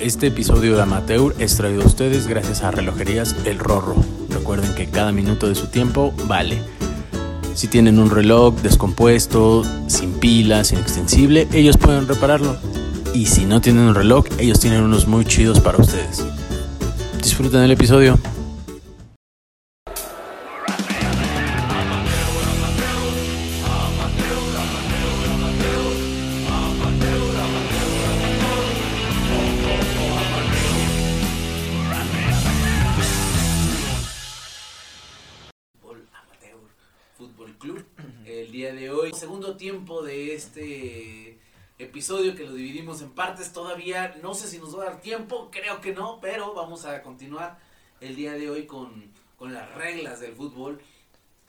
Este episodio de Amateur es traído a ustedes gracias a Relojerías El Rorro. Recuerden que cada minuto de su tiempo vale. Si tienen un reloj descompuesto, sin pilas, inextensible, ellos pueden repararlo. Y si no tienen un reloj, ellos tienen unos muy chidos para ustedes. Disfruten el episodio. Partes. Todavía no sé si nos va a dar tiempo, creo que no, pero vamos a continuar el día de hoy con, con las reglas del fútbol.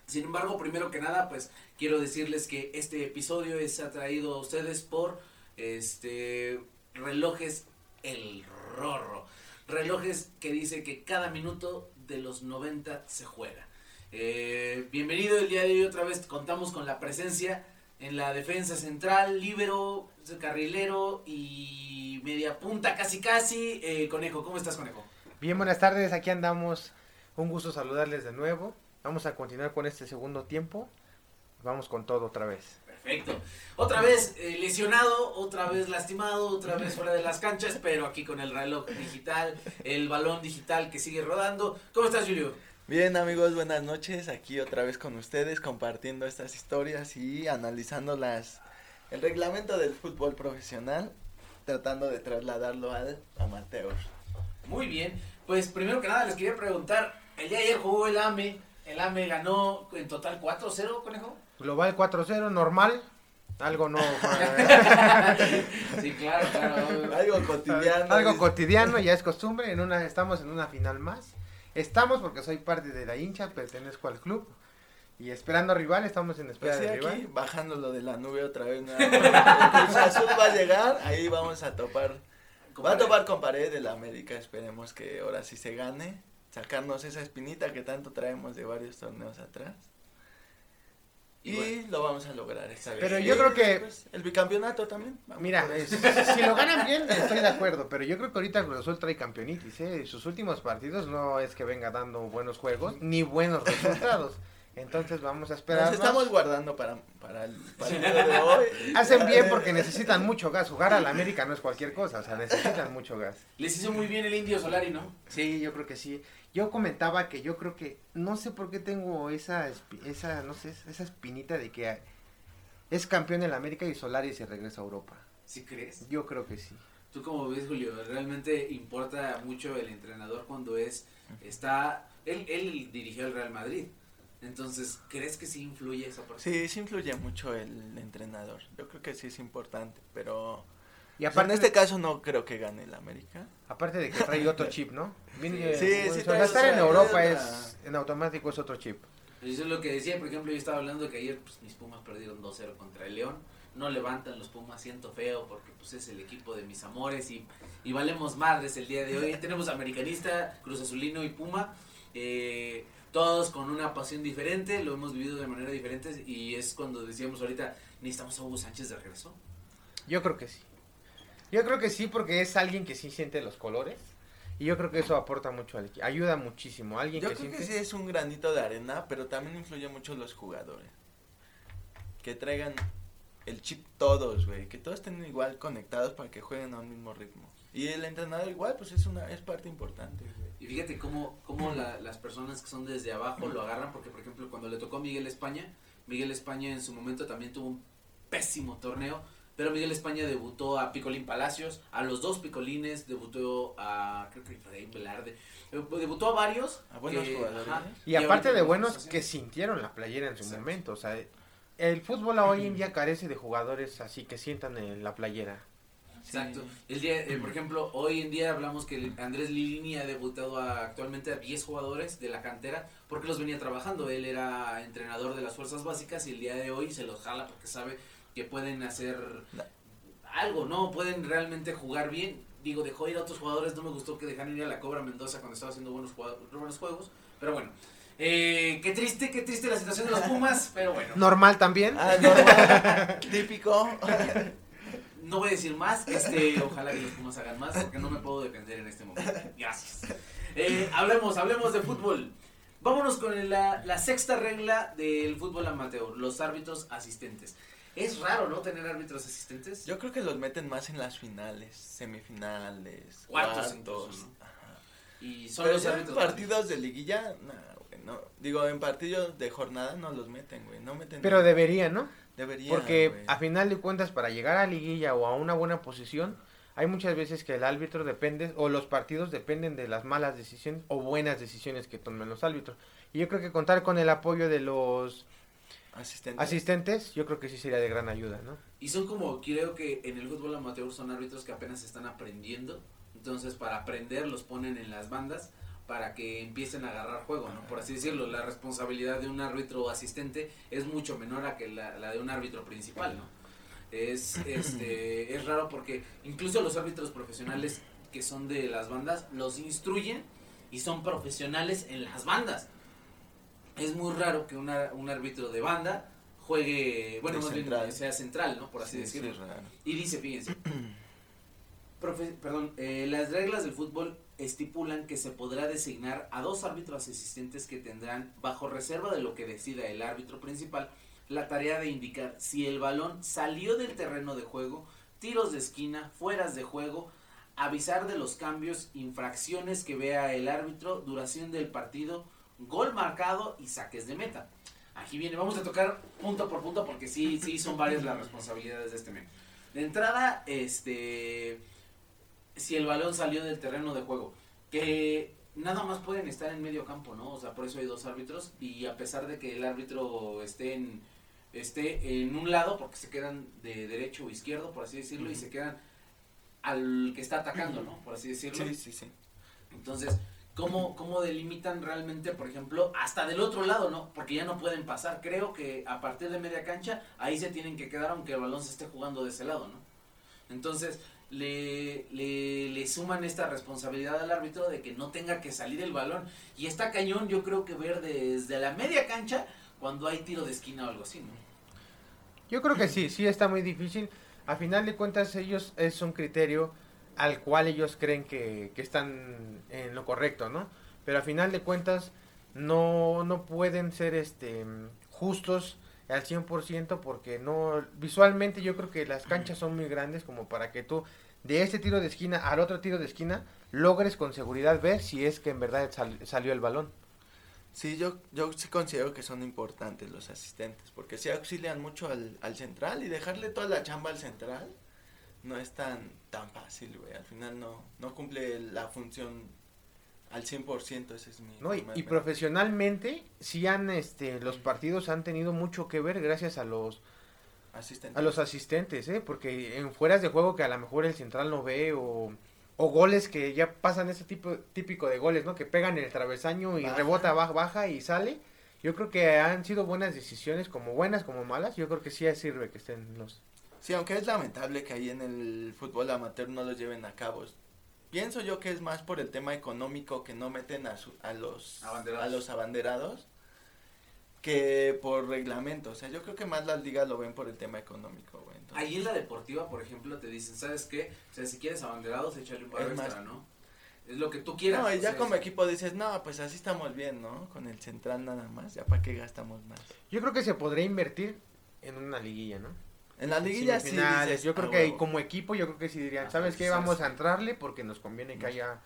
Sin embargo, primero que nada, pues quiero decirles que este episodio es atraído a ustedes por este relojes El Rorro. Relojes que dice que cada minuto de los 90 se juega. Eh, bienvenido el día de hoy otra vez. Contamos con la presencia en la defensa central, líbero, carrilero y media punta casi casi. Eh, Conejo, ¿cómo estás, Conejo? Bien, buenas tardes, aquí andamos. Un gusto saludarles de nuevo. Vamos a continuar con este segundo tiempo. Vamos con todo otra vez. Perfecto. Otra vez eh, lesionado, otra vez lastimado, otra vez fuera de las canchas, pero aquí con el reloj digital, el balón digital que sigue rodando. ¿Cómo estás, Julio? Bien amigos, buenas noches. Aquí otra vez con ustedes compartiendo estas historias y analizando las el reglamento del fútbol profesional, tratando de trasladarlo al amateur. Muy bien. Pues primero que nada les quería preguntar, el día de ayer jugó el AME, el AME ganó en total 4-0, Conejo. Global 4-0, normal. Algo no. sí, claro, claro. Algo cotidiano. Algo cotidiano, ya es costumbre. En una, estamos en una final más. Estamos porque soy parte de la hincha, pertenezco al club. Y esperando rival, estamos en espera Pues sí, de rival. aquí bajándolo de la nube otra vez. nada más. El Cruz Azul va a llegar, ahí vamos a topar. Va a topar con pared de la América, esperemos que ahora sí se gane. Sacarnos esa espinita que tanto traemos de varios torneos atrás. Y Y, bueno. lo vamos a lograr esta vez. Pero Y, yo creo que- pues, el bicampeonato también. vamos Mira, es- si lo ganan bien, estoy de acuerdo. Pero yo creo que ahorita Cruz Azul trae campeonitis. ¿eh? Sus últimos partidos no es que venga dando buenos juegos ni buenos resultados. Entonces vamos a esperar. Nos estamos guardando para, para el partido de hoy. Hacen bien porque necesitan mucho gas. Jugar a la América no es cualquier cosa, o sea, necesitan mucho gas. Les hizo muy bien el Indio Solari, ¿no? Sí, yo creo que sí. Yo comentaba que yo creo que no sé por qué tengo esa esa no sé, esa espinita de que es campeón en la América y Solari se regresa a Europa. ¿Sí crees? Yo creo que sí. ¿Tú cómo ves, Julio? ¿Realmente importa mucho el entrenador cuando es, está, él, él dirigió el Real Madrid? Entonces, ¿crees que sí influye esa parte? Sí, sí influye mucho el entrenador. Yo creo que sí es importante, pero Y o sea, aparte en este caso no creo que gane el América. aparte de que trae otro chip, ¿no? Viene- Sí, trae estar en Europa es en automático es otro chip. Eso es lo que decía, por ejemplo, yo estaba hablando de que ayer pues, mis Pumas perdieron 2-0 contra el León. No levantan los Pumas, siento feo porque pues es el equipo de mis amores y, y valemos madres el día de hoy. Tenemos americanista, Cruz Azulino y Puma, eh, todos con una pasión diferente, lo hemos vivido de manera diferente y es cuando decíamos ahorita, necesitamos a Hugo Sánchez de regreso. Yo creo que sí. Yo creo que sí porque es alguien que sí siente los colores y yo creo que eso aporta mucho al equipo, ayuda muchísimo. Alguien Yo que creo que sí es un granito de arena, pero también influye mucho los jugadores. Que traigan el chip todos, güey, que todos estén igual conectados para que jueguen a un mismo ritmo. Y el entrenador igual, pues es una es parte importante. Y fíjate cómo, cómo la- las personas que son desde abajo lo agarran, porque por ejemplo cuando le tocó a Miguel España, Miguel España en su momento también tuvo un pésimo torneo, pero Miguel España debutó a Picolín Palacios, a los dos Picolines, debutó a, creo que Efraín Velarde, eh, debutó a varios. A buenos que, jugadores, ajá, ¿eh? Y aparte de buenos que sintieron la playera en su Exacto. momento, o sea, el fútbol hoy en día carece de jugadores así que sientan en la playera. Exacto. El día, eh, por ejemplo, hoy en día hablamos que el- Andrés Lilini ha debutado a- actualmente a 10 jugadores de la cantera porque los venía trabajando. Él era entrenador de las fuerzas básicas y el día de hoy se los jala porque sabe que pueden hacer algo, ¿no? Pueden realmente jugar bien. Digo, dejó ir a otros jugadores. No me gustó que dejaran ir a la Cobra Mendoza cuando estaba haciendo buenos, buenos juegos. Pero bueno, eh, qué triste, qué triste la situación de los Pumas. Pero bueno. Normal también. Ah, normal, típico. No voy a decir más, este, ojalá que los Pumas hagan más, porque no me puedo defender en este momento. Gracias. Eh, hablemos, hablemos de fútbol. Vámonos con la, la sexta regla del fútbol amateur, los árbitros asistentes. Es raro, ¿no? Tener árbitros asistentes. Yo creo que los meten más en las finales, semifinales, Cuartos cuartos. incluso, ¿no? ajá. y son Pero los ya en árbitros. partidos de liguilla, no, güey, no. Digo, en partidos de jornada no los meten, güey, no meten. Pero debería, ¿no? Porque a final de cuentas, para llegar a liguilla o a una buena posición, hay muchas veces que el árbitro depende, o los partidos dependen de las malas decisiones o buenas decisiones que tomen los árbitros. Y yo creo que contar con el apoyo de los Asistente. asistentes, yo creo que sí sería de gran ayuda, ¿no? Y son como, creo que en el fútbol amateur son árbitros que apenas están aprendiendo. Entonces, para aprender, los ponen en las bandas para que empiecen a agarrar juego, ¿no? Por así decirlo, la responsabilidad de un árbitro asistente es mucho menor a que la, la de un árbitro principal, ¿no? Es, este, es raro porque incluso los árbitros profesionales que son de las bandas los instruyen y son profesionales en las bandas. Es muy raro que una- un árbitro de banda juegue, bueno, central. sea central, ¿no? Por así Sí, decirlo. Y dice, fíjense, profe- perdón, eh, las reglas del fútbol estipulan que se podrá designar a dos árbitros asistentes que tendrán, bajo reserva de lo que decida el árbitro principal, la tarea de indicar si el balón salió del terreno de juego, tiros de esquina, fueras de juego, avisar de los cambios, infracciones que vea el árbitro, duración del partido, gol marcado y saques de meta. Aquí viene, vamos a tocar punto por punto porque sí, sí son varias las responsabilidades de este men. De entrada, este, si el balón salió del terreno de juego, que nada más pueden estar en medio campo, ¿no? O sea, por eso hay dos árbitros y a pesar de que el árbitro esté en, esté en un lado, porque se quedan de derecho o izquierdo, por así decirlo, y se quedan al que está atacando, ¿no? Por así decirlo. Sí, sí, sí. Entonces, ¿cómo, ¿cómo delimitan realmente, por ejemplo, hasta del otro lado, ¿no? Porque ya no pueden pasar. Creo que a partir de media cancha, ahí se tienen que quedar aunque el balón se esté jugando de ese lado, ¿no? Entonces, le, le, le suman esta responsabilidad al árbitro de que no tenga que salir el balón. Y está cañón, yo creo que ver desde la media cancha cuando hay tiro de esquina o algo así, ¿no? Yo creo que sí, sí está muy difícil. A final de cuentas, ellos es un criterio al cual ellos creen que, que están en lo correcto, ¿no? Pero a final de cuentas, no, no pueden ser este justos al 100% porque no visualmente yo creo que las canchas son muy grandes como para que tú de este tiro de esquina al otro tiro de esquina logres con seguridad ver si es que en verdad sal- salió el balón. Sí, yo, yo sí considero que son importantes los asistentes, porque sí auxilian mucho al, al central y dejarle toda la chamba al central no es tan, tan fácil, güey. Al final no, no cumple la función al 100%, ese es mi... ¿no? Y, profesionalmente sí han este los partidos han tenido mucho que ver gracias a los Asistentes. a los asistentes, ¿eh? Porque en fueras de juego que a lo mejor el central no ve o, o goles que ya pasan ese tipo típico de goles, ¿no? Que pegan en el travesaño y Baja. rebota, baja, baja y sale. Yo creo que han sido buenas decisiones, como buenas como malas. Yo creo que sí sirve que estén los... Sí, aunque es lamentable que ahí en el fútbol amateur no los lleven a cabo. Pienso yo que es más por el tema económico que no meten a, su- a los Abanderados. a los abanderados que por reglamento. O sea, yo creo que más las ligas lo ven por el tema económico, güey. Entonces, Ahí en la deportiva, por ejemplo, te dicen, ¿sabes qué? O sea, si quieres abanderados, échale un barro extra, ¿no? Es lo que tú quieras. no, y o ya sea, como es- equipo dices, no, pues así estamos bien, ¿no? Con el central nada más, ya para qué gastamos más. Yo creo que se podría invertir en una liguilla, ¿no? En la liguilla sí dices, yo creo "Ah, que huevo". como equipo, yo creo que sí dirían, Ah, ¿sabes qué? Vamos a entrarle porque nos conviene que haya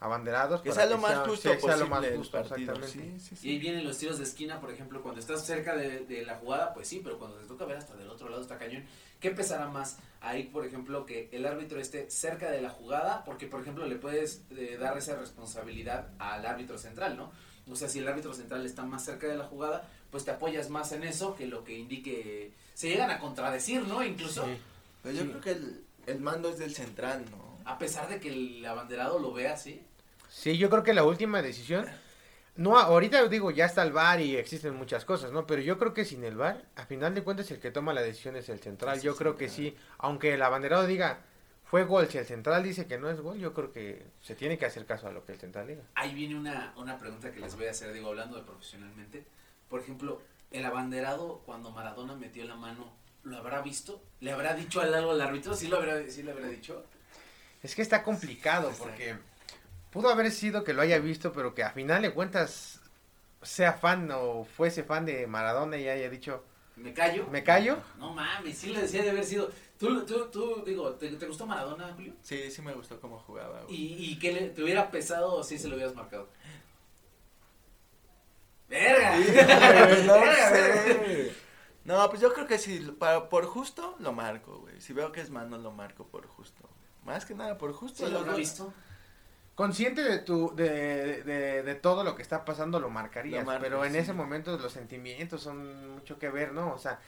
abanderados. que sea lo más justo sea posible lo más justo, exactamente. Sí, sí, sí. Y ahí vienen los tiros de esquina, por ejemplo, cuando estás cerca de, de la jugada, pues sí, pero cuando te toca ver hasta del otro lado está cañón. ¿Qué pesará más? Ahí, por ejemplo, que el árbitro esté cerca de la jugada, porque, por ejemplo, le puedes eh, dar esa responsabilidad al árbitro central, ¿no? O sea, si el árbitro central está más cerca de la jugada, pues te apoyas más en eso que lo que indique. Se llegan a contradecir, ¿no? Incluso, Sí. Pero yo Sí. creo que el, el mando es del central, ¿no? a pesar de que el abanderado lo vea así. Sí, yo creo que la última decisión, no, ahorita digo, ya está el VAR y existen muchas cosas, ¿no? Pero yo creo que sin el VAR, a final de cuentas el que toma la decisión es el central. Yo creo que sí, aunque el abanderado diga, fue gol, si el central dice que no es gol, yo creo que se tiene que hacer caso a lo que el central diga. Ahí viene una, una pregunta que les voy a hacer, digo, hablando de profesionalmente. Por ejemplo, el abanderado, cuando Maradona metió la mano ¿Lo habrá visto? ¿Le habrá dicho algo al árbitro? ¿Sí lo habrá, sí le habrá dicho? Es que está complicado porque pudo haber sido que lo haya visto, pero que a final de cuentas sea fan o fuese fan de Maradona y haya dicho, ¿Me callo? ¿me callo? No mames, sí le decía de haber sido. ¿Tú, tú, tú digo, ¿te, te gustó Maradona, Julio? Sí, sí me gustó cómo jugaba, güey. ¿Y, y que le, te hubiera pesado o sí se lo hubieras marcado? ¡Verga! no Verga, verga. sé. No, pues yo creo que si para, por justo lo marco, güey. Si veo que es mano, lo marco por justo. Más que nada por justo. ¿Sí lo luego- habrá visto? Consciente de tu de, de, de todo lo que está pasando lo marcarías, Lo marco, pero en sí. ese momento los sentimientos son mucho que ver, ¿no? O sea,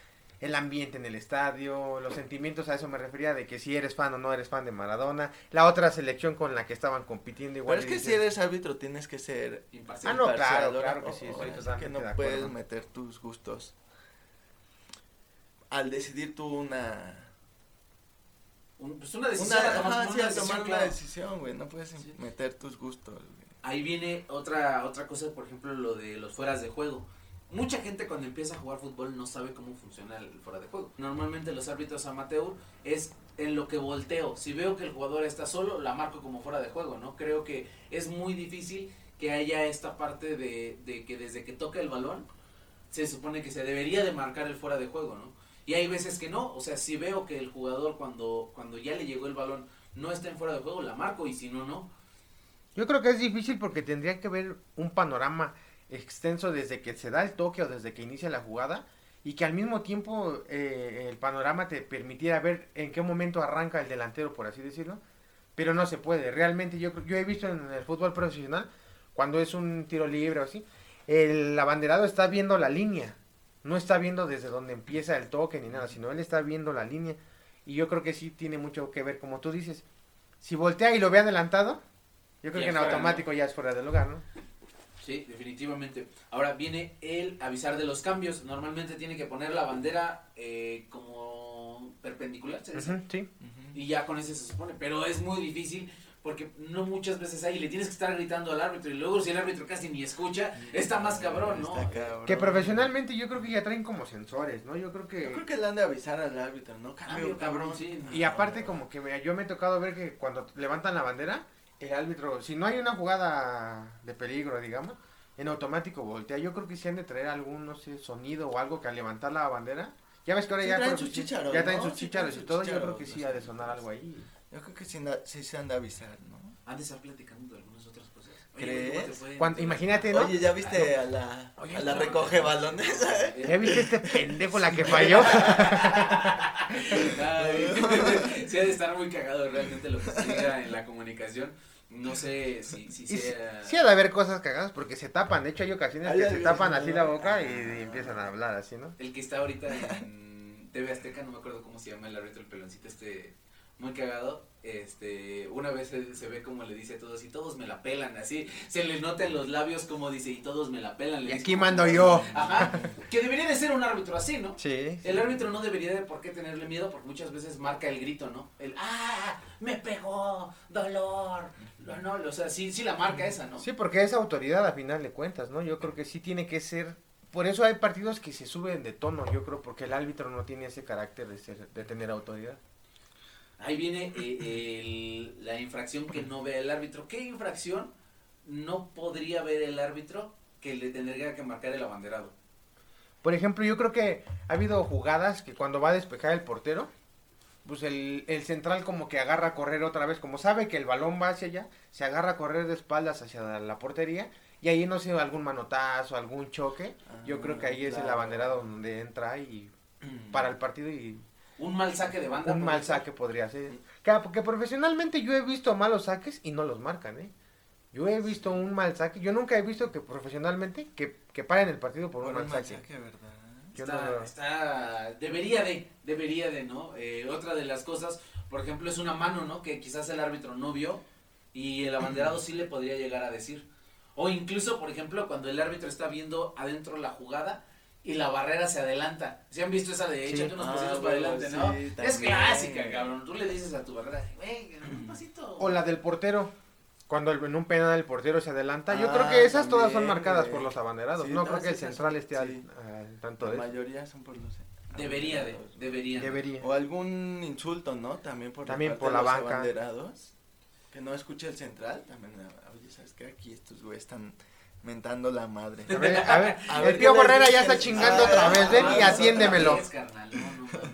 el ambiente en el estadio, los sentimientos a eso me refería de que si eres fan o no eres fan de Maradona, la otra selección con la que estaban compitiendo igual. Pero es que dices, si eres árbitro tienes que ser Imparcial. Ah, no, claro, claro que sí, totalmente que no de puedes meter tus gustos. Al decidir tú una... Un- pues una decisión. a tomar, ajá, una sí, al decisión, tomar una decisión, güey. No puedes Sí. meter tus gustos, güey. Ahí viene otra, otra cosa, por ejemplo, lo de los fueras de juego. Mucha gente cuando empieza a jugar fútbol no sabe cómo funciona el fuera de juego. Normalmente los árbitros amateur es en lo que volteo. Si veo que el jugador está solo, la marco como fuera de juego, ¿no? Creo que es muy difícil que haya esta parte de, de que desde que toca el balón se supone que se debería de marcar el fuera de juego, ¿no? Y hay veces que no, o sea, si veo que el jugador cuando, cuando ya le llegó el balón no está en fuera de juego, la marco y si no, no. Yo creo que es difícil porque tendría que ver un panorama extenso desde que se da el toque o desde que inicia la jugada y que al mismo tiempo eh, el panorama te permitiera ver en qué momento arranca el delantero, por así decirlo. Pero no se puede. Realmente yo, yo he visto en el fútbol profesional, cuando es un tiro libre o así, el abanderado está viendo la línea. No está viendo desde donde empieza el toque ni nada, sino él está viendo la línea. Y yo creo que sí tiene mucho que ver, como tú dices. Si voltea y lo ve adelantado, yo creo Ya que en fuera, automático ya es fuera de lugar, ¿no? Sí, definitivamente. Ahora viene el avisar de los cambios. Normalmente tiene que poner la bandera eh, como perpendicular, ¿se dice? Ujú, sí. Y ya con ese se supone. Pero es muy difícil porque no muchas veces hay. Le tienes que estar gritando al árbitro y luego si el árbitro casi ni escucha, está más cabrón, ¿no? Está cabrón. Que profesionalmente yo creo que ya traen como sensores, ¿no? Yo creo que... Yo creo que le han de avisar al árbitro, ¿no? Cambio, Cambio, cabrón, cabrón. sí. Y aparte como que me- yo me he tocado ver que cuando levantan la bandera, el árbitro, si no hay una jugada de peligro, digamos, en automático voltea. Yo creo que si han de traer algún, no sé, sonido o algo que al levantar la bandera... Ya ves que ahora Sí ya... traen sus sí- chícharos, Ya traen ¿no? sus Sí chícharos traen y todo, yo creo que sí ha de sonar algo ahí. Yo creo que sí, anda- sí se han de avisar, ¿no? Han de estar platicando de cosas. ¿Crees? ¿cómo te fue? Cuando- imagínate, ¿no? Oye, ¿ya viste a la, Oye, a la no. recoge balones? ¿Ya viste este pendejo la que falló? Ay, sí, ha de estar muy cagado realmente lo que se diga en la comunicación. No sé si, si sí, sea. sí ha de haber cosas cagadas porque se tapan. De hecho, hay ocasiones Ay, que se tapan sí, así la boca y, y empiezan a hablar así, ¿no? El que está ahorita en TV Azteca, no me acuerdo cómo se llama el árbitro, el peloncito este muy cagado. Este, una vez se, se ve como le dice a todos y todos me la pelan, así se le nota en los labios como dice y todos me la pelan. le Y dice aquí mando yo. Ajá, que debería de ser un árbitro así, ¿no? Sí. El árbitro no debería de por qué tenerle miedo porque muchas veces marca el grito, ¿no? El ¡ah! ¡Me pegó! ¡Dolor! No, no, o sea, sí, sí la marca esa, ¿no? Sí, porque es autoridad a final de cuentas, ¿no? Yo creo que sí tiene que ser. Por eso hay partidos que se suben de tono, yo creo, porque el árbitro no tiene ese carácter de, ser, de tener autoridad. Ahí viene eh, el- la infracción que no ve el árbitro. ¿Qué infracción no podría ver el árbitro que le tendría que marcar el abanderado? Por ejemplo, yo creo que ha habido jugadas que cuando va a despejar el portero, pues el, el central como que agarra a correr otra vez, como sabe que el balón va hacia allá, se agarra a correr de espaldas hacia la portería y ahí no sé, algún manotazo, algún choque, yo creo que ahí es el abanderado donde entra y para el partido y Un mal saque de banda. un por mal ejemplo. saque podría ser. Que, porque profesionalmente yo he visto malos saques y no los marcan, ¿eh? Yo he visto un mal saque, yo nunca he visto que profesionalmente que, que paren el partido por, Por un un mal saque. saque, ¿verdad? Yo está, no está- debería de, debería de, ¿no? Eh, otra de las cosas, por ejemplo, es una mano, ¿no? Que quizás el árbitro no vio y el abanderado sí le podría llegar a decir. O incluso, por ejemplo, cuando el árbitro está viendo adentro la jugada y la barrera se adelanta. ¿Se han visto esa de Sí. échate unos Ah, pasitos para adelante, sí, no? es clásica, cabrón. Tú le dices a tu barrera, güey, un pasito. O la del portero. Cuando el- en un penal el portero se adelanta. Yo creo Ah, que esas todas son marcadas güey. por los abanderados. Sí, no no, creo que el sí, central esté al, sí. al tanto La de eso. mayoría son por los... Debería de, debería. de. Debería. O algún insulto, ¿no? También por, También parte por de la los banca. abanderados. Que no escuche el central. También, ah, oye, ¿sabes qué? Aquí estos güeyes están mentando la madre. A ver, a ver, A el ver, Pío ¿qué les Herrera ya está chingando Ah, otra vez, ven y no, atiéndemelo. otra vez, carnal, no, no mames.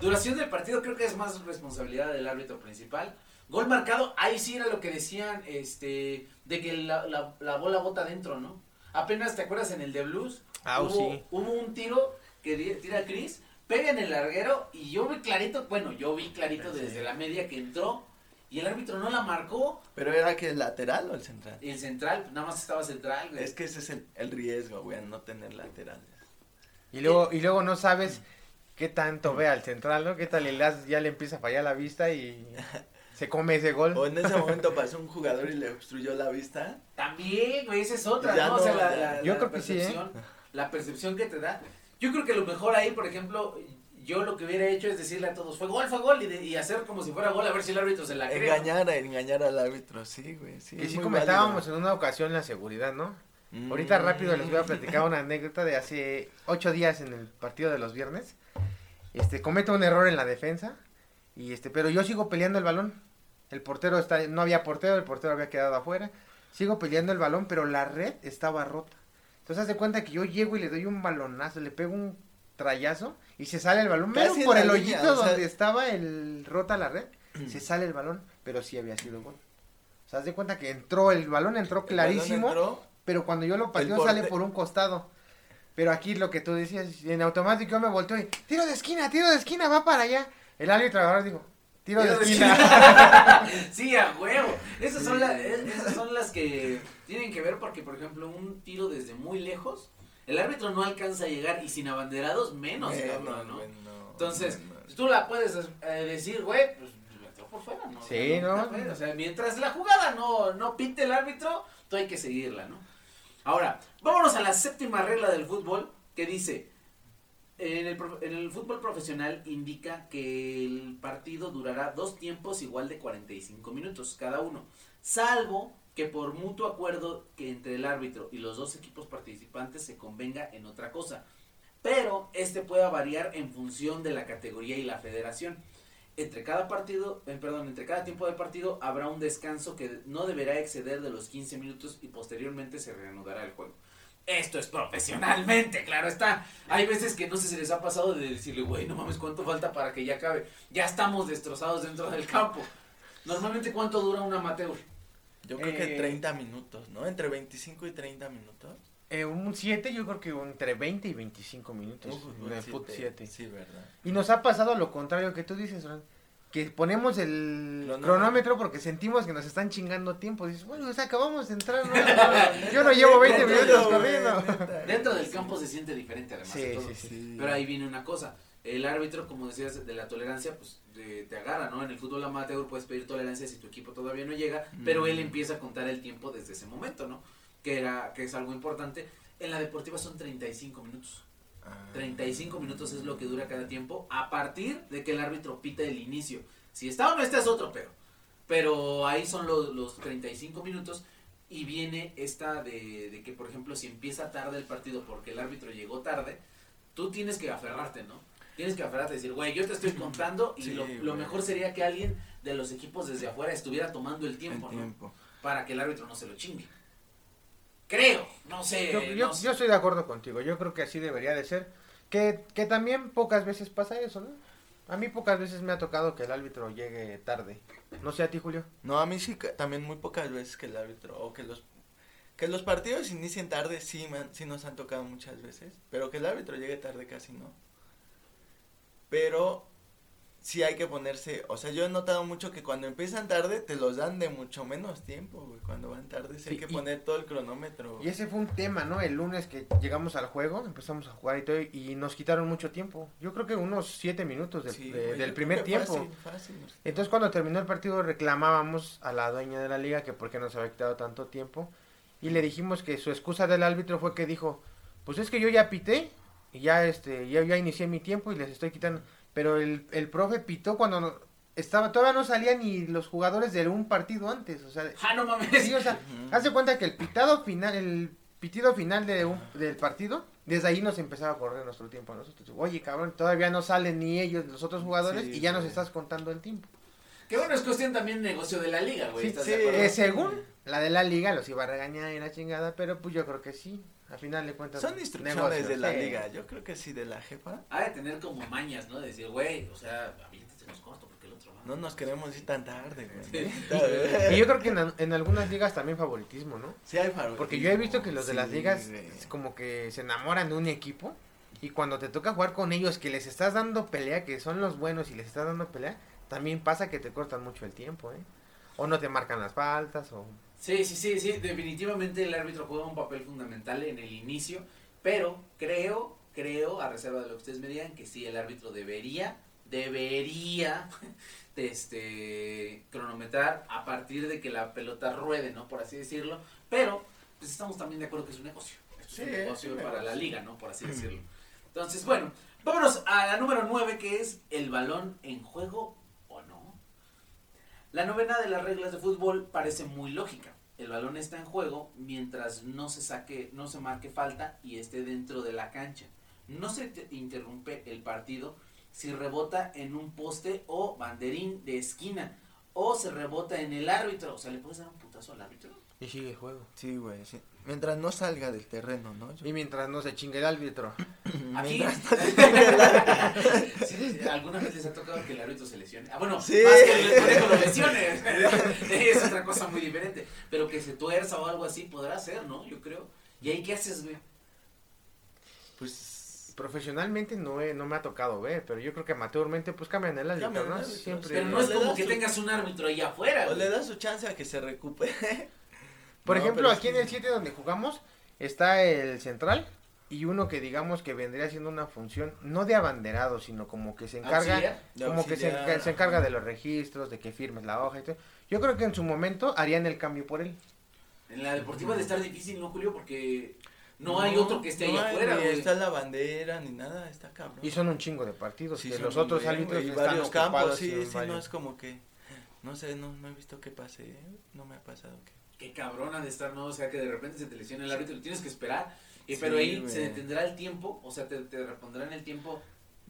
Duración del partido creo que es más responsabilidad del árbitro principal. Gol marcado, ahí sí era lo que decían, este, de que la, la, la bola bota adentro, ¿no? Apenas te acuerdas en el de Blues, Ah, hubo, sí. hubo un tiro que tira Chris, pega en el larguero y yo vi clarito, bueno, yo vi clarito Sí. desde la media que entró y el árbitro no la marcó Pero era que el lateral o el central. y el central, nada más estaba central, güey. Es que ese es el, el riesgo, güey, no tener laterales. Y luego, y luego no sabes qué tanto ve al central, ¿no? ¿Qué tal le das- ya le empieza a fallar la vista y se come ese gol? O en ese momento pasó un jugador y le obstruyó la vista. También, güey, esa es otra, Ya ¿no? O sea, la, Yo la creo que sí, ¿eh? percepción, la percepción que te da. Yo creo que lo mejor ahí, por ejemplo, yo lo que hubiera hecho es decirle a todos, fue gol, fue gol, y, de- y hacer como si fuera gol, a ver si el árbitro se la cree. Engañar, engañar al árbitro, sí, güey. Sí, Que es sí comentábamos válido. en una ocasión la seguridad, ¿no? Mm. Ahorita rápido les voy a platicar una anécdota de hace ocho días en el partido de los viernes. Este, cometo un error en la defensa, y este, pero yo sigo peleando el balón. El portero está, no había portero, el portero había quedado afuera. Sigo peleando el balón, pero la red estaba rota. Entonces haz de cuenta que yo llego y le doy un balonazo, le pego un trayazo y se sale el balón. En por el línea, hoyito sea- donde estaba el rota la red, se sale el balón, pero sí había sido gol. O sea, haz de cuenta que entró, el balón entró El balón clarísimo. entró, Pero cuando yo lo pateo porte- sale por un costado. Pero aquí lo que tú decías, en automático yo me volteo y tiro de esquina, tiro de esquina, va para allá. El árbitro ahora digo, tiro, Tiro de de esquina. sí, a huevo. Esas son, la- es- esas son las que tienen que ver porque, por ejemplo, un tiro desde muy lejos, el árbitro no alcanza a llegar y sin abanderados menos, Bueno, cabrón, ¿no? bueno, Entonces, bueno. tú la puedes eh, decir, güey, pues entró por fuera, ¿no? Sí, ¿no? O sea, mientras la jugada no, no pinte el árbitro, tú hay que seguirla, ¿no? Ahora, vámonos a la séptima regla del fútbol que dice, en el, en el fútbol profesional indica que el partido durará dos tiempos igual de 45 minutos cada uno, salvo que por mutuo acuerdo que entre el árbitro y los dos equipos participantes se convenga en otra cosa. Pero este puede variar en función de la categoría y la federación. Entre cada partido, eh, perdón, entre cada tiempo de partido habrá un descanso que no deberá exceder de los 15 minutos y posteriormente se reanudará el juego. Esto es profesionalmente, claro está. Hay veces que no sé si les ha pasado de decirle, güey, no mames, ¿cuánto falta para que ya acabe? Ya estamos destrozados dentro del campo. Normalmente, ¿cuánto dura un amateur? Yo creo que Eh, 30 minutos, ¿no? Entre 25 y 30 minutos. Eh, un 7, yo creo que entre 20 y 25 minutos. Siete. fut 7. Sí, verdad. Y nos ha pasado lo contrario que tú dices, Fran, Que ponemos el Cronómetro. cronómetro porque sentimos que nos están chingando tiempo. Dices, bueno, pues acabamos de entrar. ¿no? Yo no llevo 20 Neta, minutos corriendo. Dentro del campo se siente diferente además de sí, sí. Sí. Pero ahí viene una cosa. El árbitro, como decías, de la tolerancia, pues de- te agarra, ¿no? En el fútbol amateur puedes pedir tolerancia si tu equipo todavía no llega, pero él Mm. empieza a contar el tiempo desde ese momento, ¿no? Que, era, que es algo importante. En la deportiva son 35 minutos. Ah. 35 minutos es lo que dura cada tiempo a partir de que el árbitro pita el inicio. Si está o no está es otro pedo. Pero ahí son los, los 35 minutos y viene esta de, de que, por ejemplo, si empieza tarde el partido porque el árbitro llegó tarde, tú tienes que aferrarte, ¿no? Tienes que aferrarte y decir, güey, yo te estoy contando y Sí, lo, mejor sería que alguien de los equipos desde afuera estuviera tomando el tiempo, El ¿no? tiempo. Para que el árbitro no se lo chingue. Creo, no sé. Yo, yo, no sé. yo estoy de acuerdo contigo. Yo creo que así debería de ser. Que, que también pocas veces pasa eso, ¿no? A mí pocas veces me ha tocado que el árbitro llegue tarde. No sé a ti, Julio. No, a mí sí, también muy pocas veces que el árbitro, o que los, que los partidos inicien tarde, sí, man, sí nos han tocado muchas veces, pero que el árbitro llegue tarde casi no. Pero sí hay que ponerse, o sea, yo he notado mucho que cuando empiezan tarde te los dan de mucho menos tiempo, güey, cuando van tarde sí hay que y- poner todo el cronómetro. Y ese fue un tema, ¿no? El lunes que llegamos al juego, empezamos a jugar y todo, y nos quitaron mucho tiempo. Yo creo que unos siete minutos de- Sí, de- güey, del primer tiempo. Fácil, fácil. Entonces cuando terminó el partido reclamábamos a la dueña de la liga que por qué nos había quitado tanto tiempo. Y le dijimos que su excusa del árbitro fue que dijo, pues es que yo ya pité, y ya este, ya, ya inicié mi tiempo y les estoy quitando. Pero el, el profe pitó cuando no- estaba, todavía no salían ni los jugadores de un partido antes. O sea, Ah, no mames. sí, o sea, de cuenta que el pitado final, el pitido final de un- del partido desde ahí nos empezaba a correr nuestro tiempo a nosotros. Oye, cabrón, todavía no salen ni ellos, los otros jugadores, Sí, y ya nos estás contando el tiempo. Que bueno, es cuestión también de negocio de la liga, güey. Sí, ¿estás sí, de acuerdo? Eh, según la de la liga, los iba a regañar y la chingada, pero pues yo creo que sí. Al final de cuentas. Son instrucciones negocio, de la sí. liga. Yo creo que sí, de la jefa. Ha de tener como mañas, ¿no? De decir, güey, o sea, a mí se nos corto porque el otro va. No nos queremos ir tan tarde, güey. Y yo creo que en, en algunas ligas también favoritismo, ¿no? Sí hay favoritismo. Porque yo he visto que los de las ligas es como que se enamoran de un equipo y cuando te toca jugar con ellos que les estás dando pelea, que son los buenos y les estás dando pelea, también pasa que te cortan mucho el tiempo, ¿eh? O no te marcan las faltas o... Sí, sí, sí, sí, definitivamente el árbitro juega un papel fundamental en el inicio, pero creo, creo, a reserva de lo que ustedes me digan, que sí, el árbitro debería, debería, de este, cronometrar a partir de que la pelota ruede, ¿no? Por así decirlo, pero pues estamos también de acuerdo que es un negocio, es Sí, un es negocio un para la liga, ¿no? Por así decirlo. Entonces, bueno, vámonos a la número 9, que es el balón en juego. La novena de las reglas de fútbol parece muy lógica. El balón está en juego mientras no se saque, no se marque falta y esté dentro de la cancha. No se te- interrumpe el partido si rebota en un poste o banderín de esquina o se rebota en el árbitro. O sea, le puedes dar un putazo al árbitro. Y sigue el juego. Sí, güey, sí. Mientras no salga del terreno, ¿no? Yo- Y mientras no se chingue el árbitro. Aquí. Mientras- Sí, ¿Alguna vez les ha tocado que el árbitro se lesione? Ah, bueno, Sí. más que el conejo lo lesione. es otra cosa muy diferente. Pero que se tuerza o algo así podrá ser, ¿no? Yo creo. ¿Y ahí qué haces, güey? Pues. Profesionalmente no, he- no me ha tocado ver, pero yo creo que amateurmente pues cambian el árbitro, ¿no? Siempre. Pero no es como que tengas un árbitro ahí afuera. O güey. le das su chance a que se recupere. Por No, ejemplo, aquí en que- el 7 donde jugamos está el central y uno que digamos que vendría siendo una función no de abanderado, sino como que se encarga como que se, encarga de los registros, de que firmes la hoja y todo. Yo creo que en su momento harían el cambio por él. En la deportiva de estar difícil, ¿no, Julio? Porque no, hay otro que esté ahí no hay afuera, Ni güey. está la bandera, ni nada, está cabrón. Y son un chingo de partidos Sí, que los otros bien, árbitros y están varios campos, sí, sí, no es como que. No sé, no, no he visto qué pase, ¿eh? no me ha pasado que. Qué cabrona de estar, ¿no? O sea, que de repente se te lesiona el árbitro y tienes que esperar. Y Sí, pero ahí se detendrá el tiempo, o sea, te, te repondrán el tiempo.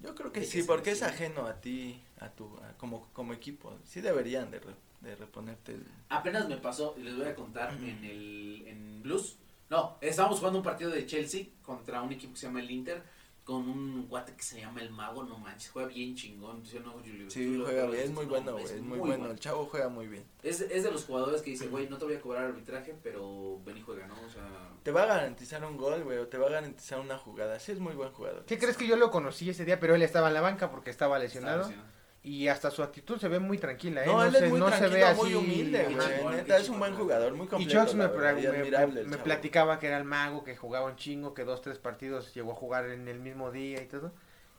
Yo creo que sí, porque es ajeno a ti, a tu, a- como, como equipo. Sí deberían de, re- de reponerte el... Apenas me pasó, y les voy a contar, en el en Blues. No, estábamos jugando un partido de Chelsea contra un equipo que se llama el Inter, con un guate que se llama el Mago, no manches, juega bien chingón, ¿sí o no, Julio? Sí, juega bien, es muy no, bueno, güey, es muy bueno. El chavo juega muy bien. Es, es de los jugadores que dice, güey, no te voy a cobrar arbitraje, pero ven y juega, ¿no? O sea, Te va a garantizar un gol, güey, o te va a garantizar una jugada. Sí, es muy buen jugador. ¿Qué crees que yo lo conocí ese día? Pero él estaba en la banca porque estaba lesionado. está lesionado. Y hasta su actitud se ve muy tranquila, ¿eh? No, él se, es muy no se ve así. muy humilde, güey. Neta, es un buen jugador, muy Y completo. Me, verdad, y me- admirable me- me chavo. platicaba que era el mago, que jugaba un chingo, que dos, tres partidos llegó a jugar en el mismo día y todo.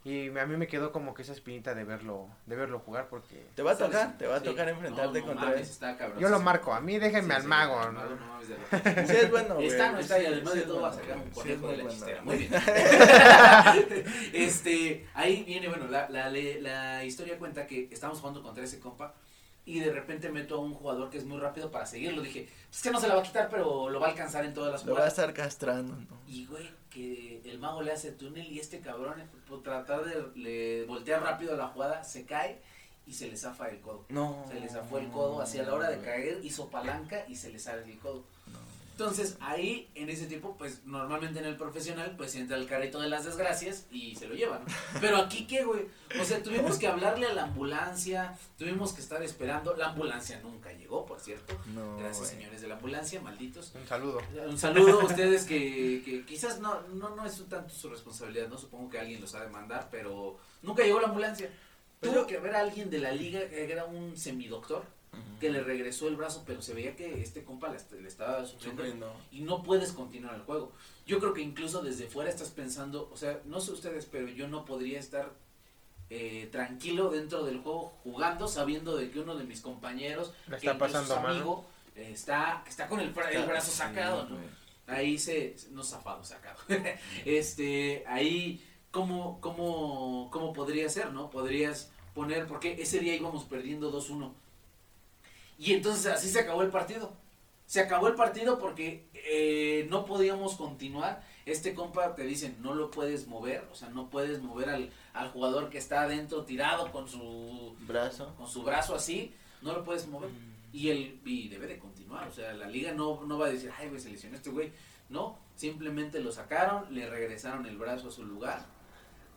Y a mí me quedó como que esa espinita de verlo, de verlo jugar porque Te va a tocar, te va a Sí. tocar enfrentarte No, no contra mames, él. está cabrón. yo lo marco. A mí déjenme Sí, al sí, mago. ¿no? mago, no mames de lo- Sí, es bueno, güey. Está, no está, y además sí de todo va a sacar un conejo es de la muy chistera. Muy bien. este, ahí viene, bueno, la, la, le- la historia cuenta que estamos jugando contra ese compa y de repente meto a un jugador que es muy rápido para seguirlo. Dije, es que no se la va a quitar, pero lo va a alcanzar en todas las Lo va a jugadas. estar castrando, ¿no? Y, güey, que el mago le hace túnel y este cabrón, por tratar de le voltear rápido la jugada, se cae y se le zafa el codo. No. Se le zafó el codo, así a la hora de caer, hizo palanca y se le sale el codo. Entonces, ahí, en ese tipo, pues, normalmente en el profesional, pues, entra el carrito de las desgracias y se lo llevan, ¿no? Pero aquí, ¿qué, güey? O sea, tuvimos que hablarle a la ambulancia, tuvimos que estar esperando. La ambulancia nunca llegó, por cierto. No, Gracias, güey. señores de la ambulancia, malditos. Un saludo. Un saludo a ustedes que, que quizás no, no, no es tanto su responsabilidad, ¿no? Supongo que alguien los ha de mandar, pero nunca llegó la ambulancia. Tuvo que haber alguien de la liga que era un semidoctor Que le regresó el brazo, pero se veía que este compa le, est- le estaba sufriendo y no puedes continuar el juego. Yo creo que incluso desde fuera estás pensando, o sea, no sé ustedes, pero yo no podría estar eh, tranquilo dentro del juego jugando sabiendo de que uno de mis compañeros, que está incluso pasando es mal. amigo, eh, está, está con el, bra- el brazo Sí, sacado, ¿no? Ahí se, no zafado, sacado. este, ahí, ¿cómo, cómo, ¿cómo podría ser, no? Podrías poner, porque ese día íbamos perdiendo 2-1. Y entonces así se acabó el partido. Se acabó el partido porque eh, no podíamos continuar. Este compa te dicen, no lo puedes mover, o sea, no puedes mover al, al jugador que está adentro tirado con su Brazo. con su brazo así, no lo puedes mover. Y él y debe de continuar, o sea, la liga no, no va a decir, ay, güey, se lesionó este güey. No, simplemente lo sacaron, le regresaron el brazo a su lugar.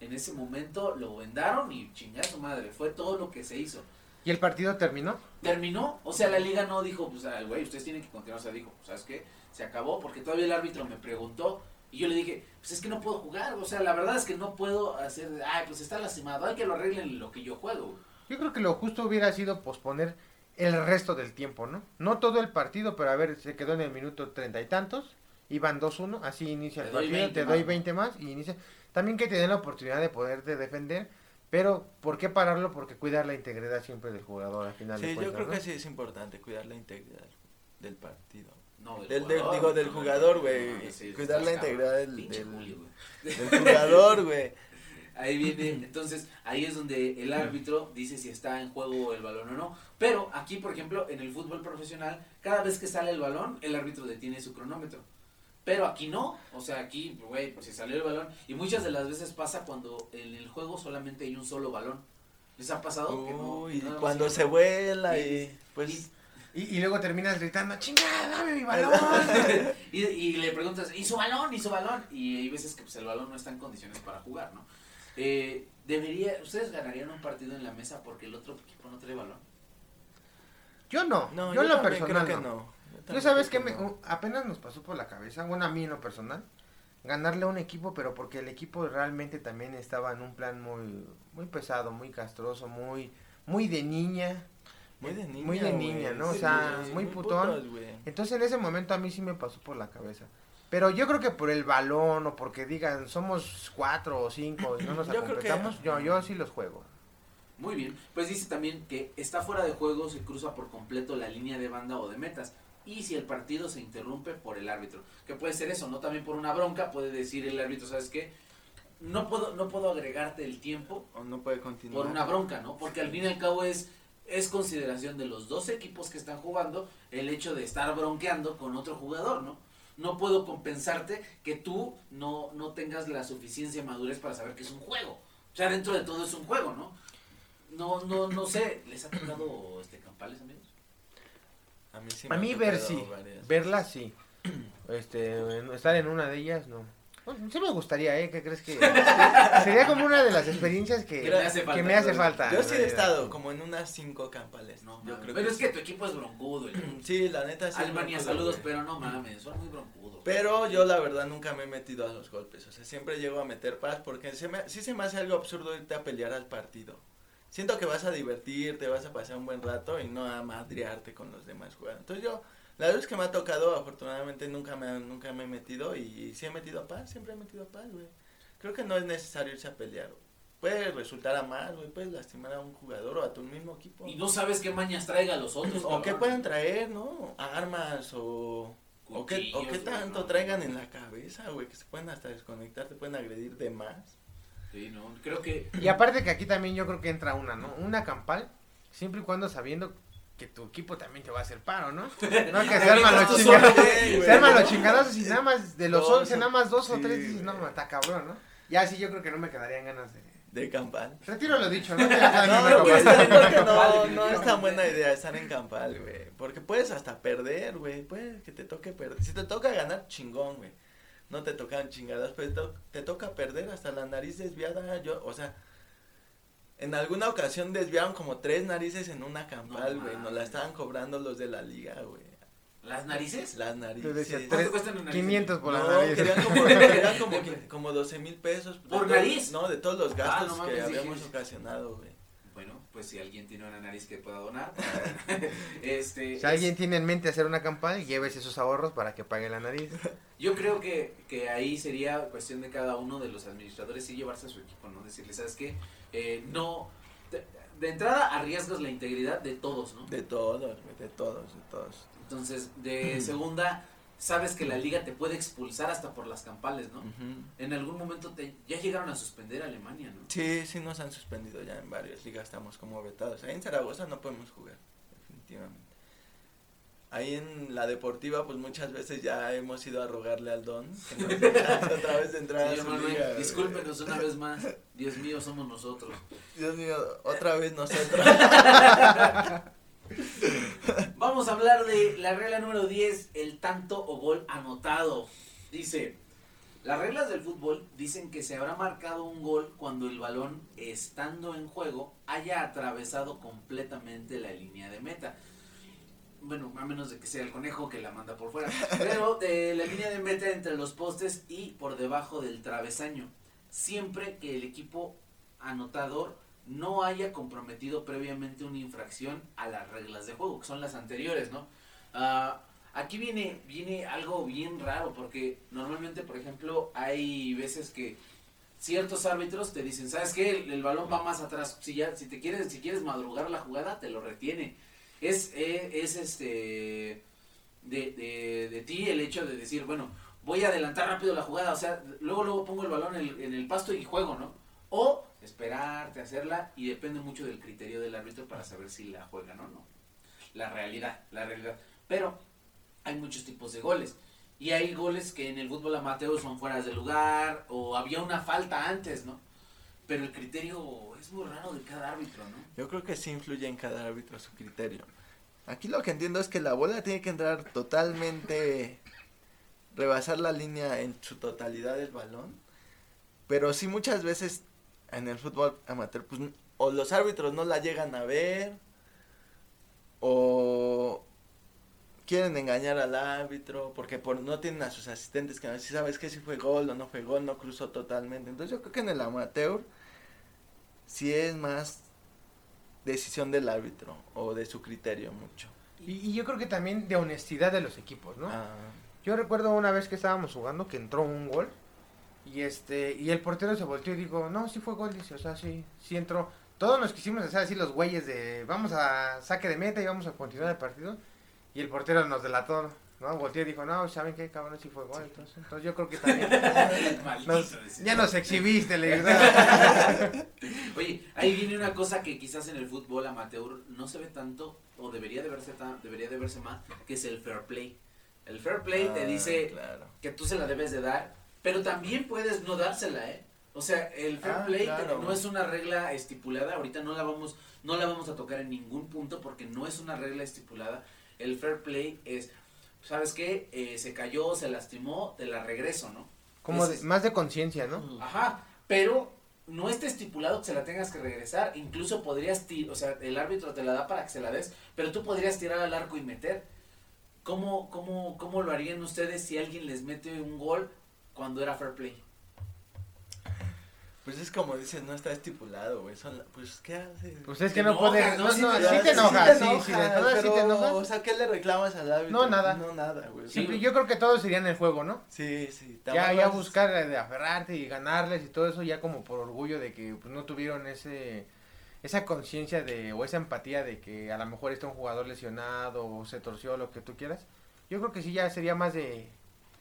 En ese momento lo vendaron y chingada su madre. Fue todo lo que se hizo. ¿Y el partido terminó? Terminó, o sea, la liga no dijo, pues, al güey, ustedes tienen que continuar. O sea, dijo, ¿sabes qué? Se acabó porque todavía el árbitro me preguntó y yo le dije, pues es que no puedo jugar. O sea, la verdad es que no puedo hacer, ay, pues está lastimado, hay que lo arreglen lo que yo juego. Yo creo que lo justo hubiera sido posponer el resto del tiempo, ¿no? No todo el partido, pero a ver, se quedó en el minuto treinta y tantos, iban 2-1, así inicia el doy partido, 20 te doy más. 20 más y inicia. También que te den la oportunidad de poderte defender, pero ¿por qué pararlo? Porque cuidar la integridad siempre del jugador al final de Sí, yo creo ¿no? que sí es importante cuidar la integridad del partido. No, Del- del- digo, del jugador, güey. no, sí, Cuidar la integridad del- Julio. Del jugador, güey. Ahí viene, entonces ahí es donde el árbitro dice si está en juego el balón o no. Pero aquí, por ejemplo, en el fútbol profesional, cada vez que sale el balón, el árbitro detiene su cronómetro. Pero aquí no, o sea, aquí, güey, pues si salió el balón. Y muchas de las veces pasa cuando en el juego solamente hay un solo balón. ¿Les ha pasado? que no- Uy, cuando se vuela y Y- pues Y, y luego terminas gritando, chingada, dame mi balón. y, y le preguntas, ¿y su balón? ¿y su balón? Y hay veces que pues, el balón no está en condiciones para jugar, ¿no? Eh, debería, ¿Ustedes ganarían un partido en la mesa porque el otro equipo no trae balón? yo no, no, yo en lo personal creo que no. no. También sabes que me, apenas nos pasó por la cabeza, bueno, a mí en lo personal, ganarle a un equipo, pero porque el equipo realmente también estaba en un plan muy muy pesado, muy castroso, muy muy de niña. muy de niña, muy de niña, ¿no? O sea, sí, muy putón. Entonces en ese momento a mí sí me pasó por la cabeza. Pero yo creo que por el balón o porque digan somos cuatro o cinco y no nos Yo creo que- yo, yo sí los juego. Muy bien, pues dice también que está fuera de juego si cruza por completo la línea de banda o de metas y si el partido se interrumpe por el árbitro, que puede ser eso, no también por una bronca, puede decir el árbitro, ¿sabes qué? No puedo no puedo agregarte el tiempo O no puede continuar. por una bronca, ¿no? Porque al fin y al cabo es es consideración de los dos equipos que están jugando el hecho de estar bronqueando con otro jugador, ¿no? No puedo compensarte que tú no, no tengas la suficiencia madurez para saber que es un juego. O sea, dentro de todo es un juego, ¿no? No, no, no sé, ¿les ha tocado este campales, amigos? A mí, sí A me ha mí ver sí, varias. verla sí. Este, estar en una de ellas no. Bueno, sí me gustaría, ¿eh? ¿Qué crees que? Sería como una de las experiencias que, Que me hace que falta, me hace ¿no? falta. Yo sí he estado como en unas cinco campales. No, yo creo Pero que es que tu equipo es broncudo. el- Sí, la neta sí. es Alemania, broncudo, saludos, güey. pero no mames, son muy broncudos. Pero yo la verdad nunca me he metido a los golpes, o sea, siempre llego a meter paz porque se me, sí se me hace algo absurdo irte a pelear al partido. Siento que vas a divertirte, vas a pasar un buen rato y no a madrearte con los demás jugadores. Entonces yo, la vez que me ha tocado, afortunadamente nunca me, nunca me he metido y sí he metido a paz, siempre he metido a paz, güey. Creo que no es necesario irse a pelear, güey. Puede resultar a mal, güey, puedes lastimar a un jugador o a tu mismo equipo. Y no sabes qué mañas traiga los otros. O qué pueden traer, ¿no? Armas o... O qué, o qué tanto no. traigan en la cabeza, güey, que se pueden hasta desconectar, te pueden agredir de más. Sí, no, creo que Y aparte que aquí también yo creo que entra una, ¿no? Una campal, siempre y cuando sabiendo que tu equipo también te va a hacer paro, ¿no? No que se arman los chingados. Se arman los chingados y nada más de los 11, nada más dos o tres dices, no, güey. está cabrón, ¿no? Ya sí yo creo que no me quedarían ganas de... De campal. Retiro lo dicho, ¿no? Me No, güey, no, Campal, no es tan buena idea estar en campal, güey. Porque puedes hasta perder, güey. Puede que te toque perder. Si te toca ganar, chingón, güey. No te tocan chingadas, pero te, to- te toca perder hasta la nariz desviada. Yo, o sea, en alguna ocasión desviaron como tres narices en una campal, No güey. Nos la estaban cobrando los de la liga, güey. las narices. Las Tú narices. decías, ¿Cuánto tres- cuestan las narices? 500 por la no, nariz. querían como, querían como, que- como 12 mil pesos. de ¿Por nariz? No, de todos los gastos Ah, no mames, que dije- habíamos ocasionado, güey. Bueno, pues si alguien tiene una nariz que pueda donar. este, Si alguien tiene en mente hacer una campal, llévese sus ahorros para que pague la nariz. Yo creo que, que ahí sería cuestión de cada uno de los administradores y llevarse a su equipo, ¿no? Decirle, ¿sabes qué? Eh, no. De, de entrada arriesgas la integridad de todos, ¿no? De todos, de todos, de todos. Entonces, de segunda, sabes que la liga te puede expulsar hasta por las campales, ¿no? Ujú. En algún momento te, ya llegaron a suspender a Alemania, ¿no? Sí, sí nos han suspendido ya en varias ligas, estamos como vetados. Ahí en Zaragoza no podemos jugar, definitivamente. ahí en la deportiva, pues muchas veces ya hemos ido a rogarle al don que nos otra vez entrar a Señor su Manuel, liga, güey. discúlpenos una vez más. Dios mío, somos nosotros. Dios mío, otra vez nosotros. Vamos a hablar de la regla número 10, el tanto o gol anotado. Dice, las reglas del fútbol dicen que se habrá marcado un gol cuando el balón, estando en juego, haya atravesado completamente la línea de meta. Bueno, a menos de que sea el conejo que la manda por fuera. Pero de la línea de meta entre los postes y por debajo del travesaño. Siempre que el equipo anotador no haya comprometido previamente una infracción a las reglas de juego, que son las anteriores, ¿no? Ah, aquí viene, viene algo bien raro, porque normalmente, por ejemplo, hay veces que ciertos árbitros te dicen, ¿sabes qué? El, balón va más atrás. Si ya, si te quieres, si quieres madrugar la jugada, te lo retiene. Es, eh, es este de, de, de ti el hecho de decir, bueno, voy a adelantar rápido la jugada, o sea, luego luego pongo el balón en en el pasto y juego, ¿no? O esperarte, hacerla, y depende mucho del criterio del árbitro para saber si la juegan o no. La realidad, la realidad. Pero hay muchos tipos de goles. Y hay goles que en el fútbol amateur son fuera de lugar, o había una falta antes, ¿no? Pero el criterio es muy raro de cada árbitro, ¿no? Yo creo que sí influye en cada árbitro su criterio. Aquí lo que entiendo es que la bola tiene que entrar totalmente, rebasar la línea en su totalidad del balón. Pero sí muchas veces en el fútbol amateur, pues o los árbitros no la llegan a ver, o quieren engañar al árbitro, porque por, no tienen a sus asistentes que si sabes que si fue gol o no fue gol, no cruzó totalmente. Entonces yo creo que en el amateur sí es más decisión del árbitro o de su criterio mucho. Y, y yo creo que también de honestidad de los equipos, ¿no? Ah, Yo recuerdo una vez que estábamos jugando que entró un gol y este y el portero se volteó y dijo, no, sí fue gol, dice, o sea, sí, sí entró. Todos nos quisimos hacer así los güeyes de, vamos a saque de meta y vamos a continuar el partido. Y el portero nos delató, ¿no? Volteó y dijo, no, ¿saben qué, cabrón? Sí fue gol. Entonces, entonces yo creo que también Maldito, nos- ya nos exhibiste, le digo. Oye, ahí viene una cosa que quizás en el fútbol amateur no se ve tanto, o debería de verse, tan, debería de verse más, que es el fair play. El fair play te ah, dice claro. que tú se la debes de dar, pero también puedes no dársela, ¿eh? O sea, el fair Ah, play claro. no es una regla estipulada, ahorita no la vamos no la vamos a tocar en ningún punto porque no es una regla estipulada. El fair play es, ¿sabes qué? Eh, se cayó, se lastimó, te la regreso, ¿no? Como de- más de conciencia, ¿no? Ajá, pero no está estipulado que se la tengas que regresar. Incluso podrías tirar, o sea, el árbitro te la da para que se la des, pero tú podrías tirar al arco y meter. ¿Cómo, cómo, cómo lo harían ustedes si alguien les mete un gol cuando era fair play? Pues es como dices, no está estipulado, güey. son la- Pues, ¿qué haces? Pues es que no enojas, puede, ¿no? no, Sí no, te- sí sí te enojas, sí, enojas, sí, de entrada sí pero, te enojas. O sea, ¿qué le reclamas al árbitro? No, nada. No, nada, güey. Sí, Siempre- yo creo que todos serían el juego, ¿no? Sí, sí. te Ya, ya amarras- buscar eh, de aferrarte y ganarles y todo eso ya como por orgullo de que pues, no tuvieron ese esa conciencia de o esa empatía de que a lo mejor está un jugador lesionado o se torció lo que tú quieras. Yo creo que sí ya sería más de,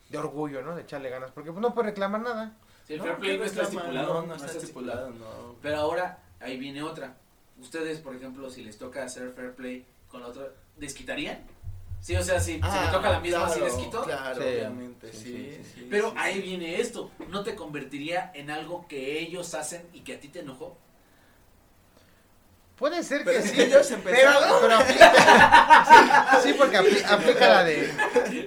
de orgullo, ¿no? De echarle ganas porque pues, no puede reclamar nada. Si el No, fair play ¿qué no está estipulado. No, no está estipulado, no. Pero ahora, ahí viene otra. Ustedes, por ejemplo, si les toca hacer fair play con la otra, ¿desquitarían? Sí, o sea, si, si Ah, me toca la misma, ¿sí claro, les quito? Claro, Sí. obviamente, Sí, sí, sí. Pero sí, ahí sí. viene esto. ¿No te convertiría en algo que ellos hacen y que a ti te enojó? Puede ser Pero que sí. ellos pero, empezaron. pero aplica, sí, sí, porque apli- aplica la de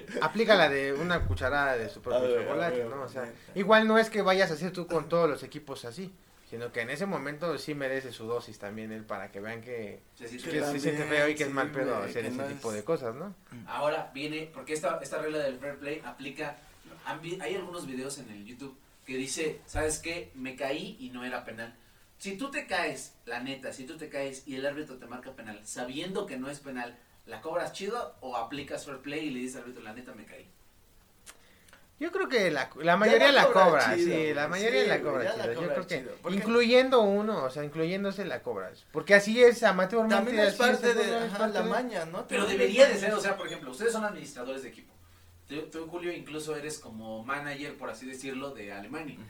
aplica la de una cucharada de su propio ver, a chocolate, ver, ¿no? O sea, igual no es que vayas a hacer tú con todos los equipos así, sino que en ese momento sí merece su dosis también él para que vean que, que que- se siente también, feo y que es mal pedo hacer que ese no tipo de cosas, ¿no? Ahora viene, porque esta, esta regla del fair play aplica, hay algunos videos en el YouTube que dice, ¿sabes qué? Me caí y no era penal. Si tú te caes, la neta, si tú te caes y el árbitro te marca penal, sabiendo que no es penal, ¿la cobras chido o aplicas fair play y le dices al árbitro, la neta me caí? Yo creo que la, la mayoría la cobra cobra, chido, sí, la mayoría sí, la cobra la chido. Yo creo que chido, porque- incluyendo uno, o sea, incluyéndose la cobras, porque así es amateurmente. También es parte de es parte la de- maña, ¿no? Pero debería de ser, o sea, por ejemplo, ustedes son administradores de equipo. Tú, tú, Julio, incluso eres como manager, por así decirlo, de Alemania. Ujú.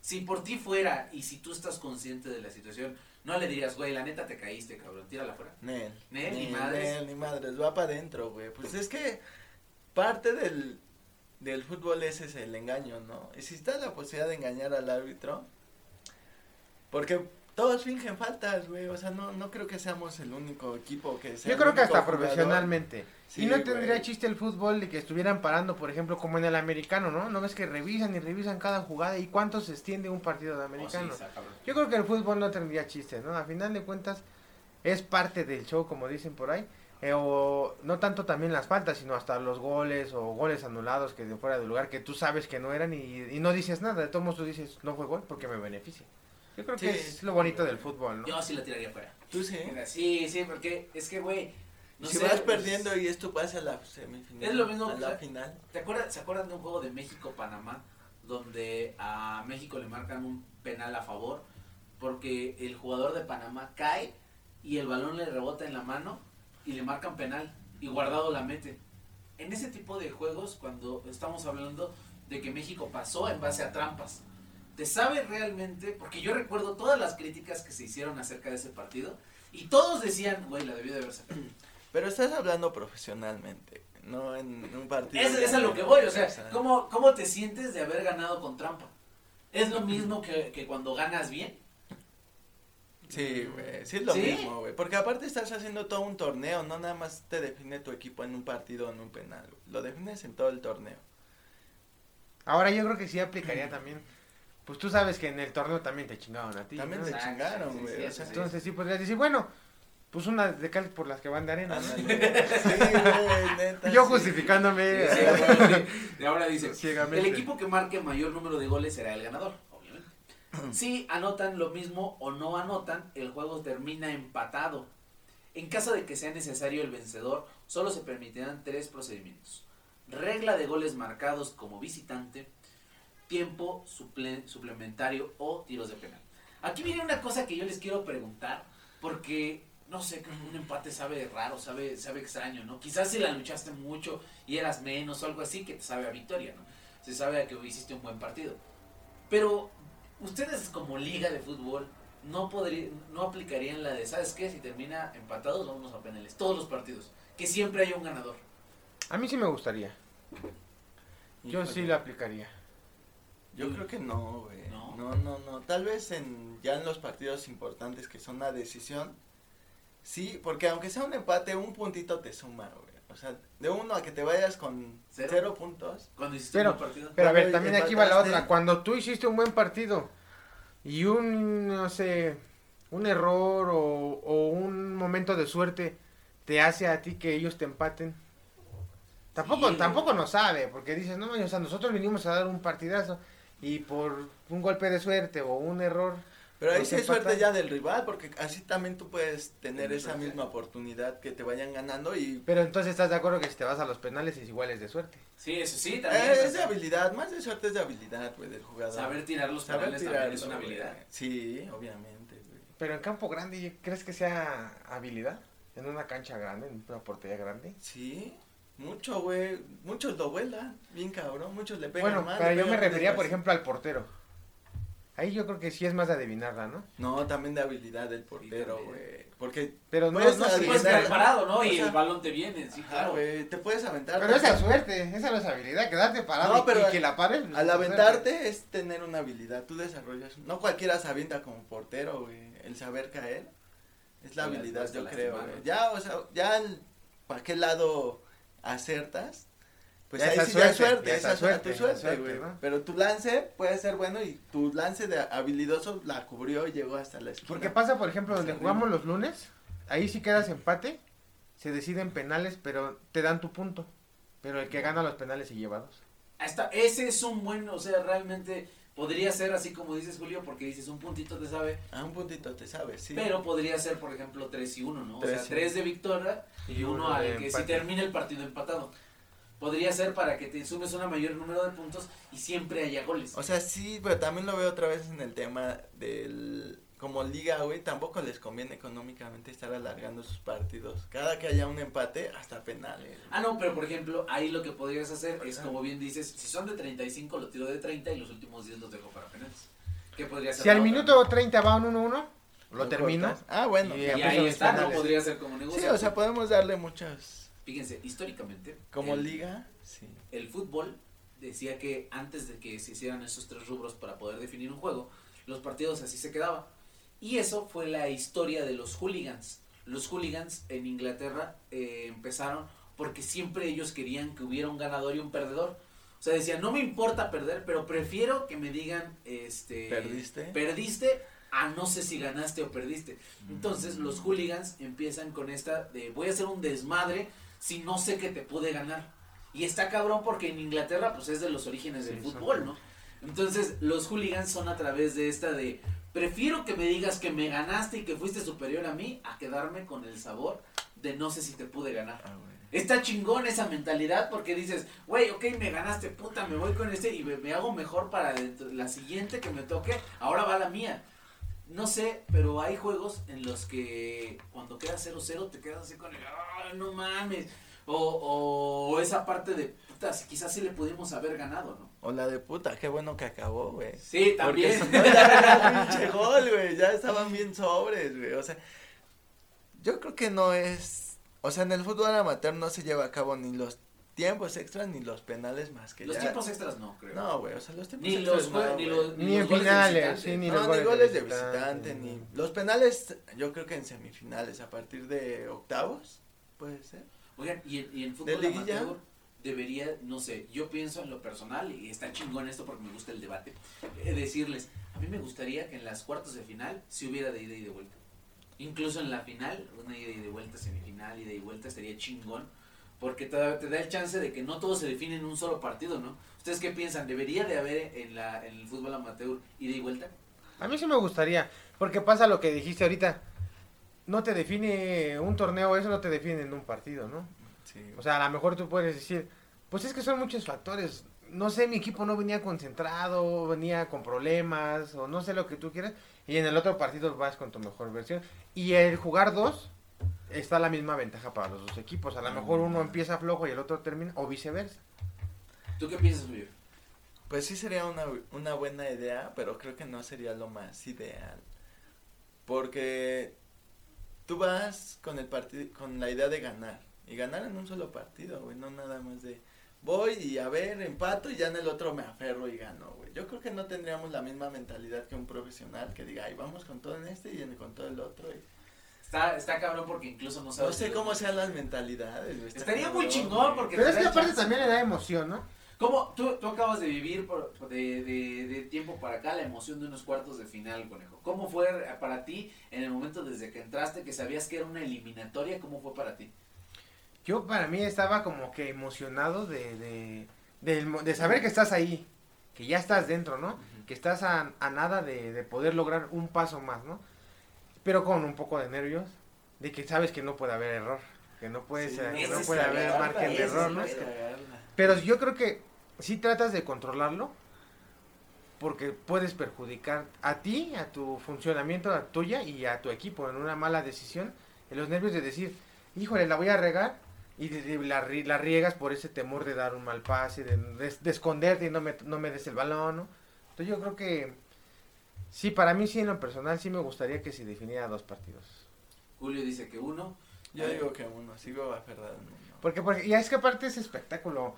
Si por ti fuera y si tú estás consciente de la situación, no le dirías, güey, la neta te caíste, cabrón, tírala fuera. Nel. Nel, ni madres. Nel, ni madres, va para adentro, güey. Pues es que parte del, del fútbol ese es el engaño, ¿no? Y si está la posibilidad de engañar al árbitro, porque todos fingen faltas, güey. O sea, no, no creo que seamos el único equipo que sea. Yo el creo que hasta jugador. profesionalmente. Sí, y no tendría chiste el fútbol de que estuvieran parando, por ejemplo, como en el americano, ¿no? ¿No ves que revisan y revisan cada jugada y cuánto se extiende un partido de Oh, sí, americano? Yo creo que el fútbol no tendría chiste, ¿no? A final de cuentas es parte del show, como dicen por ahí. eh, o no tanto también las faltas, sino hasta los goles o goles anulados que de fuera de lugar que tú sabes que no eran y, y no dices nada. De todos modos tú dices, no fue gol porque me beneficia. Yo creo que es lo bonito del fútbol, ¿no? Yo sí la tiraría fuera. Tú sí. Sí, sí, porque es que, güey, no si sé, vas pues, perdiendo y esto pasa a la semifinal. Es lo mismo, A o la sea, final. ¿Te acuerdas, ¿Se acuerdan de un juego de México-Panamá donde a México le marcan un penal a favor porque el jugador de Panamá cae y el balón le rebota en la mano y le marcan penal y guardado la mete? En ese tipo de juegos, cuando estamos hablando de que México pasó en base a trampas, ¿te sabe realmente? Porque yo recuerdo todas las críticas que se hicieron acerca de ese partido y todos decían, güey, la debió de haber sacado. Pero estás hablando profesionalmente, no en un partido. Es, es a lo que voy, o sea, ¿cómo, ¿cómo te sientes de haber ganado con trampa? ¿Es lo mismo que, que cuando ganas bien? Sí, güey, sí es lo ¿Sí? mismo, güey. Porque aparte estás haciendo todo un torneo, no nada más te define tu equipo en un partido o en un penal. Lo defines en todo el torneo. Ahora yo creo que sí aplicaría también. Pues tú sabes que en el torneo también te chingaron a ti. También ¿no? te Exacto, chingaron, güey. sí, o sí, sea. Entonces sí podrías decir, bueno, pues una de cal por las que van de arena. ¿no? Sí, güey, neta. Yo sí. justificándome. Sí, bueno, sí. Y ahora dice, Ciegamente. el equipo que marque mayor número de goles será el ganador, obviamente. Si anotan lo mismo o no anotan, el juego termina empatado. En caso de que sea necesario el vencedor, solo se permitirán tres procedimientos. Regla de goles marcados como visitante, tiempo suple- suplementario o tiros de penal. Aquí viene una cosa que yo les quiero preguntar, porque no sé, un empate sabe raro, sabe, sabe extraño, ¿no? Quizás si la luchaste mucho y eras menos o algo así, que te sabe a victoria, ¿no? Se sabe a que hiciste un buen partido. Pero ustedes como liga de fútbol no podría, no aplicarían la de, ¿sabes qué? Si termina empatados, vámonos a penales, todos los partidos. Que siempre haya un ganador. A mí sí me gustaría. Yo sí la aplicaría. Yo creo que no, güey. ¿No? No, no, no. Tal vez en ya en los partidos importantes que son la decisión. Sí, porque aunque sea un empate, un puntito te suma, güey. O sea, de uno a que te vayas con Cero. cero, puntos. Cuando hiciste Pero- un buen partido. Pero a ver, también aquí va la otra. Cuando tú hiciste un buen partido y un, no sé, un error o, o un momento de suerte te hace a ti que ellos te empaten. Tampoco, Sí. tampoco nos sabe, porque dices, no, o sea, nosotros vinimos a dar un partidazo y por un golpe de suerte o un error. Pero ahí sí es suerte ya del rival, porque así también tú puedes tener esa misma oportunidad que te vayan ganando y Pero entonces estás de acuerdo que si te vas a los penales es igual es de suerte. Sí, eso sí, también. Eh, o es de habilidad, más de suerte es de habilidad, güey, del jugador. Saber tirar los Saber penales también es una güey. habilidad. Sí, obviamente, güey. Pero en campo grande, ¿crees que sea habilidad? En una cancha grande, en una portería grande. Sí, mucho, güey. Muchos lo vuelan, bien cabrón. Muchos le pegan Bueno, mal. pero yo me refería, por ejemplo, al portero. Ahí yo creo que sí es más de adivinarla, ¿no? No, también de habilidad del portero, güey. Porque, Pero no, Puedes no quedar parado, ¿no? O Y el balón te viene, sí, claro. güey, te puedes aventar. Pero esa es suerte, esa no es habilidad, quedarte parado No, y- pero y que la pares. pues, Al aventarte suerte. es tener una habilidad, tú desarrollas. No cualquiera se avienta como portero, güey. El saber caer es la Sí, habilidad, yo creo, güey. Ya, o sea, ya para qué lado acertas, pues Ya ahí esa sí ya es suerte, suerte, ya esa esa suerte, suerte, tu suerte, suerte, güey. ¿no? Pero tu lance puede ser bueno y tu lance de habilidoso la cubrió y llegó hasta la esquina. Porque pasa, por ejemplo, donde arriba. jugamos los lunes, ahí sí quedas empate, se deciden penales, pero te dan tu punto. Pero el que gana los penales se lleva dos. Hasta ese es un buen, o sea, realmente podría ser así como dices Julio, porque dices un puntito te sabe, A un puntito te sabes, sí. pero podría ser, por ejemplo, 3 y 1, ¿no? O sea, y 3 de victoria y uno al de que si termina el partido empatado. Podría ser para que te sumes un mayor número de puntos y siempre haya goles. O sea, sí, pero también lo veo otra vez en el tema del como liga, güey, tampoco les conviene económicamente estar alargando sus partidos. Cada que haya un empate, hasta penales. Ah, no, pero por ejemplo, ahí lo que podrías hacer es, como bien dices, si son de 35, lo tiro de 30 y los últimos 10 los dejo para penales. ¿Qué podría ser? Si al minuto 30 va un 1-1, lo ¿Lo termino. cortas? Ah, bueno. Y Y ahí está, ¿no? Podría ser como negocio. Sí, o sea, podemos darle muchas. Fíjense, históricamente. Como el- liga, sí. el fútbol decía que antes de que se hicieran esos tres rubros para poder definir un juego, los partidos así se quedaban. Y eso fue la historia de los hooligans. Los hooligans en Inglaterra eh, empezaron porque siempre ellos querían que hubiera un ganador y un perdedor. O sea, decían, no me importa perder, pero prefiero que me digan, este... ¿Perdiste? Perdiste a no sé si ganaste o perdiste. Entonces los hooligans empiezan con esta de voy a hacer un desmadre si no sé que te pude ganar. Y está cabrón porque en Inglaterra pues es de los orígenes del Sí, fútbol, ¿no? Entonces los hooligans son a través de esta de prefiero que me digas que me ganaste y que fuiste superior a mí a quedarme con el sabor de no sé si te pude ganar. Ah. Está chingón esa mentalidad porque dices, güey, ok, me ganaste, puta, me voy con este y me, me hago mejor para dentro- la siguiente que me toque, ahora va la mía. No sé, pero hay juegos en los que cuando queda 0-0 te quedas así con el, "Ay, no mames. O, o esa parte de, puta, si quizás sí le pudimos haber ganado, ¿no? O la de puta, qué bueno que acabó, güey. Sí, Porque también. si no, ya era pinche gol, güey. Ya estaban bien sobres, güey. O sea, yo creo que no es. O sea, en el fútbol amateur no se lleva a cabo ni los tiempos extras ni los penales más que los ya. tiempos extras no, creo. No, güey, o sea, los tiempos Ni extras los, no, ni los, Ni en los goles de finales, sí, ni no, los ni goles de goles de visitante, visitante, ni. Los penales, yo creo que en semifinales, a partir de octavos, puede ser. Oigan, y, en- y en fútbol amateur debería, no sé, yo pienso en lo personal, y está chingón esto porque me gusta el debate, eh, decirles, a mí me gustaría que en las cuartos de final se hubiera de ida y de vuelta. Incluso en la final, una ida y de vuelta, semifinal, ida y vuelta, estaría chingón, porque te da, te da el chance de que no todo se define en un solo partido, ¿no? ¿Ustedes qué piensan? ¿Debería de haber en, la, en el fútbol amateur ida y vuelta? A mí sí me gustaría, porque pasa lo que dijiste ahorita. No te define un torneo, eso no te define en un partido, ¿no? Sí. O sea, a lo mejor tú puedes decir, pues es que son muchos factores. No sé, mi equipo no venía concentrado, venía con problemas, o no sé lo que tú quieras. Y en el otro partido vas con tu mejor versión. Y el jugar dos, está la misma ventaja para los dos equipos. A lo mejor uno empieza flojo y el otro termina, o viceversa. ¿Tú qué piensas, Julio? Pues sí sería una, una buena idea, pero creo que no sería lo más ideal. Porque tú vas con el partido, con la idea de ganar. Y ganar en un solo partido, güey, no nada más de voy y a ver, empato y ya en el otro me aferro y gano, güey. Yo creo que no tendríamos la misma mentalidad que un profesional que diga, ay, vamos con todo en este y en- con todo el otro. y- Está, está cabrón porque incluso no No sabes... sé cómo sean las mentalidades, güey. Estaría muy chingón porque... Pero es que aparte también le da emoción, ¿no? ¿Cómo? Tú, tú acabas de vivir por, de, de, de tiempo para acá la emoción de unos cuartos de final, conejo. ¿Cómo fue para ti en el momento desde que entraste, que sabías que era una eliminatoria? ¿Cómo fue para ti? Yo para mí estaba como que emocionado de, de, saber que estás ahí, que ya estás dentro, ¿no? Que estás a, a nada de, de poder lograr un paso más, ¿no? Pero con un poco de nervios, de que sabes que no puede haber error, que no puede, Sí, ser- que no puede haber margen de error, ¿no? Pero yo creo que sí tratas de controlarlo, porque puedes perjudicar a ti, a tu funcionamiento, a tuya y a tu equipo en una mala decisión, en los nervios de decir, híjole, la voy a regar, y la, ri- la riegas por ese temor de dar un mal pase, de, de- de esconderte y no me, no me des el balón, ¿no? Entonces yo creo que sí, para mí sí en lo personal sí me gustaría que se definiera dos partidos. Julio dice que uno. Yo digo que uno, sigo aferrado. Porque, porque, y es que aparte es espectáculo.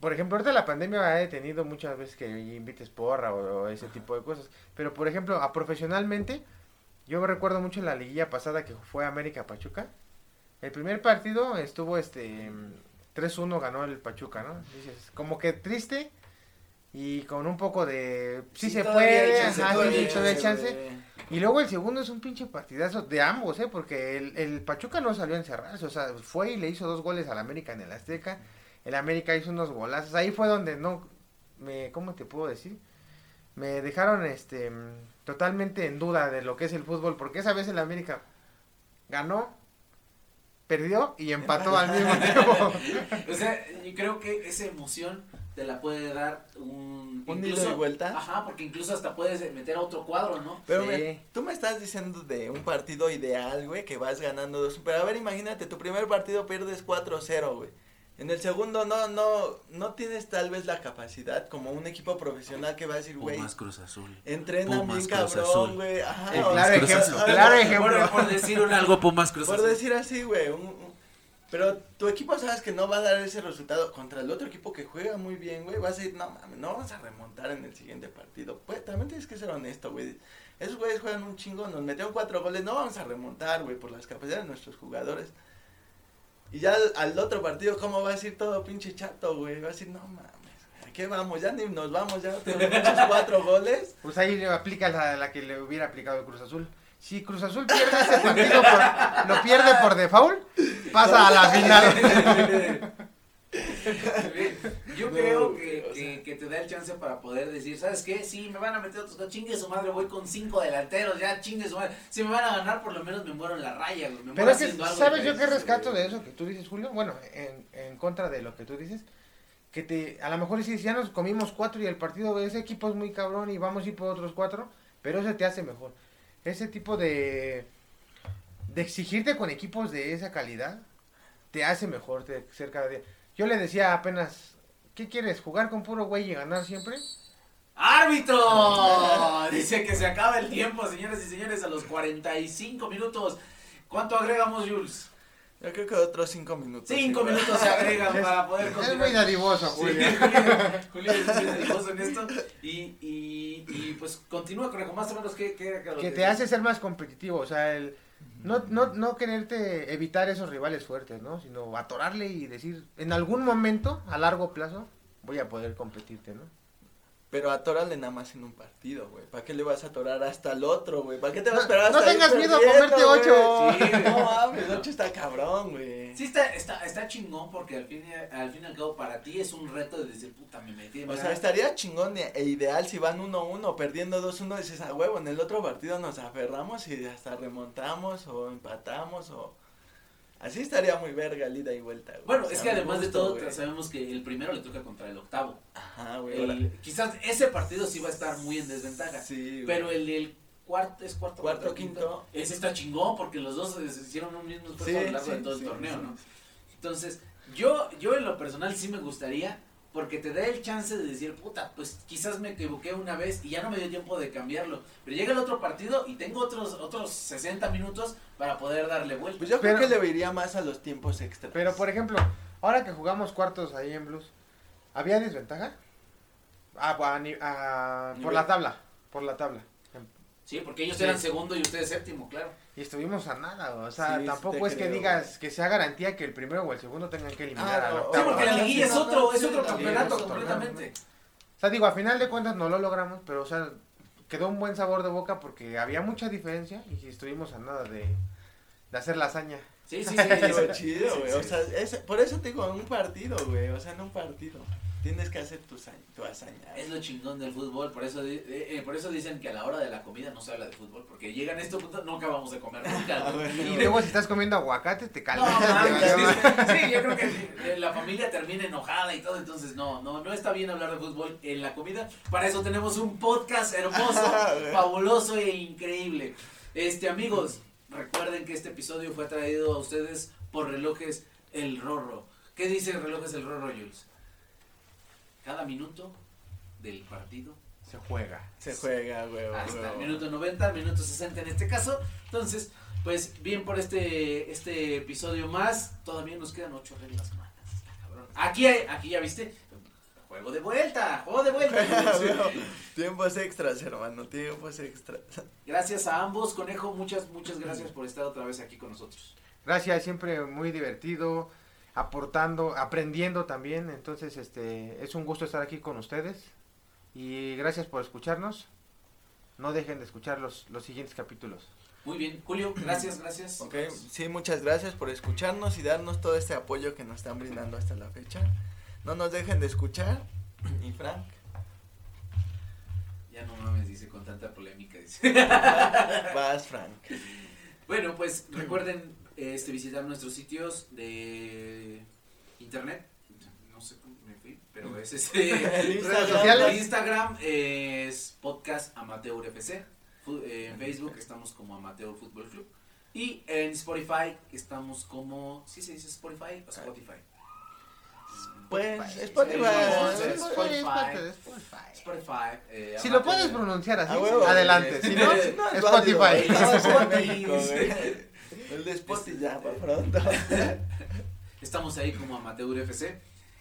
Por ejemplo, ahorita la pandemia ha detenido muchas veces que invites porra o, o ese tipo de cosas. Pero, por ejemplo, a profesionalmente, yo recuerdo mucho la liguilla pasada que fue América Pachuca. El primer partido estuvo este 3-1 ganó el Pachuca, ¿no? Dices, como que triste y con un poco de sí, se puede, chance, ajá, todavía todavía chance. Y luego el segundo es un pinche partidazo de ambos, ¿eh? Porque el, el Pachuca no salió a encerrarse, o sea, fue y le hizo dos goles al América en el Azteca. El América hizo unos golazos. Ahí fue donde no me, ¿cómo te puedo decir? Me dejaron este totalmente en duda de lo que es el fútbol, porque esa vez el América ganó, perdió y empató al mismo tiempo. O sea, yo creo que esa emoción te la puede dar un. ¿Un incluso- y vuelta? Ajá, porque incluso hasta puedes meter a otro cuadro, ¿no? Pero Sí. me- tú me estás diciendo de un partido ideal, güey, que vas ganando dos. Pero a ver, imagínate, tu primer partido pierdes 4-0, güey. En el segundo no, no, no tienes tal vez la capacidad como un equipo profesional que va a decir, güey, Pumas Cruz Azul. entrenan Pumas, bien cabrón, güey. Ajá, claro ejemplo, claro ejemplo. Bueno, por decir un algo Pumas Cruz Por Azul. decir así, güey. pero tu equipo sabes que no va a dar ese resultado contra el otro equipo que juega muy bien, güey. Vas a decir, no mames, no vamos a remontar en el siguiente partido. Pues también tienes que ser honesto, güey. Esos güeyes juegan un chingo, nos metieron cuatro goles, no vamos a remontar, güey, por las capacidades de nuestros jugadores. Y ya al, al otro partido, ¿cómo va a decir todo pinche chato, güey? Va a decir, no mames, ¿a qué vamos? Ya ni nos vamos, ya tenemos muchos cuatro goles. Pues ahí le aplica la, la que le hubiera aplicado el Cruz Azul. Si Cruz Azul pierde ese partido, por- lo pierde por default, pasa a la final. Yo No, creo que, o que, sea. que te da el chance para poder decir, ¿sabes qué? Sí, me van a meter otros, chingue su madre, voy con cinco delanteros, ya chingue su madre. Si me van a ganar, por lo menos me muero en la raya, güey. Me Pero muero es que, haciendo algo ¿sabes yo qué rescato de eso que tú dices, Julio? Bueno, en, en contra de lo que tú dices, que te, a lo mejor si ya nos comimos cuatro y el partido, ese equipo es muy cabrón y vamos a ir por otros cuatro, pero eso te hace mejor. Ese tipo de, de exigirte con equipos de esa calidad, te hace mejor te, ser cada día. Yo le decía apenas, ¿qué quieres? ¿Jugar con puro güey y ganar siempre? ¡Árbitro! Dice que se acaba el tiempo, señores y señores, a los 45 minutos. ¿Cuánto agregamos, Jules? Yo creo que otros cinco minutos. Cinco igual. minutos se agregan Es- para poder Es continuar. muy dadivoso, Sí, Julio. Julio, es muy dadivoso en esto. Y, y, y pues continúa con más o menos qué, qué, qué- que te hace ser más competitivo, o sea, el no, no, no quererte evitar esos rivales fuertes, ¿no? Sino atorarle y decir, en algún momento, a largo plazo, voy a poder competirte, ¿no? Pero atórale nada más en un partido, güey. ¿Para qué le vas a atorar hasta el otro, güey? ¿Para qué te vas a No- esperar no hasta tengas ir miedo a comerte ocho. Sí, No mames, ocho está cabrón, güey. Sí, está, está, está chingón porque al fin, y, al fin y al cabo para ti es un reto de decir, puta, me metí. O sea, gané". estaría chingón e e ideal si van 1-1, perdiendo 2-1, dices, a huevo, en el otro partido nos aferramos y hasta remontamos o empatamos o... Así estaría muy verga el ida y vuelta, güey. Bueno, O sea, es que además de todo güey. sabemos que el primero le toca contra el octavo. Ajá, güey. El- quizás ese partido sí va a estar muy en desventaja. Sí, güey. Pero el del cuarto, es cuarto, Cuarto, quinto. Ese está chingón porque los dos se hicieron un mismo esfuerzo a lo largo de todo el sí, torneo, sí, ¿no? sí. Entonces, yo, yo en lo personal sí me gustaría, porque te da el chance de decir, puta, pues quizás me equivoqué una vez y ya no me dio tiempo de cambiarlo. Pero llega el otro partido y tengo otros, otros 60 minutos para poder darle vuelta. Pues yo Pero- creo que le iría más a los tiempos extras. Pero, por ejemplo, ahora que jugamos cuartos ahí en Blues, ¿había desventaja? Ah, a ni- a- por la tabla, por la tabla. Sí, porque ellos Sí. eran segundo y ustedes séptimo, claro. Y estuvimos a nada, o sea, Sí, tampoco es que creo, digas que sea garantía que el primero o el segundo tengan que eliminar Ah, al no, Sí, octavo. porque la liguilla es otro, es otro campeonato liguilla es otro completamente. O sea, digo, a final de cuentas no lo logramos, pero, o sea, quedó un buen sabor de boca porque había mucha diferencia y estuvimos a nada de, de hacer la hazaña. Sí, sí, sí. Chido, güey. O sea, es- por eso te digo, en un partido, güey. O sea, en un partido. Tienes que hacer tu, tu hazaña. Es lo chingón del fútbol, por eso, eh, eh, por eso dicen que a la hora de la comida no se habla de fútbol, porque llegan a este punto, no acabamos de comer nunca. Y luego si estás comiendo aguacate te No, vale sí, sí, yo creo que eh, la familia termina enojada y todo, entonces no, no, no está bien hablar de fútbol en la comida. Para eso tenemos un podcast hermoso, fabuloso e increíble. Este, amigos, recuerden que este episodio fue traído a ustedes por relojes El Rorro. ¿Qué dice relojes El Rorro, Jules? Cada minuto del partido Se juega. Se juega, güey. hasta el minuto 90, al minuto 60 en este caso. Entonces, pues bien por este este episodio más. Todavía nos quedan ocho reglas cabrón. Aquí, hay- aquí ya viste. Juego de vuelta, juego de vuelta. Tiempos extras, hermano. Tiempos extras. Gracias a ambos, Conejo. Muchas, muchas gracias por estar otra vez aquí con nosotros. Gracias, siempre muy divertido, aportando, aprendiendo también. Entonces, este, es un gusto estar aquí con ustedes. Y gracias por escucharnos. No dejen de escuchar los, los siguientes capítulos. Muy bien, Julio, gracias, gracias. Ok, sí, muchas gracias por escucharnos y darnos todo este apoyo que nos están brindando hasta la fecha. No nos dejen de escuchar. Y Frank, Ya no mames, dice con tanta polémica. Dice. vas, Frank. Bueno, pues recuerden este visitar nuestros sitios de internet. No sé cómo me fui, pero es este. Redes Instagram. sociales. Instagram es podcast amateur FC. Eh, En Facebook estamos como Amateur Fútbol Club. Y en Spotify estamos como. ¿Sí se dice Spotify o Spotify? Pues, Spotify. Spotify. Spotify. eh, Si lo puedes pronunciar así, adelante. Si no, Spotify. El de Spotify ya, para pronto. Estamos ahí como Amateur FC.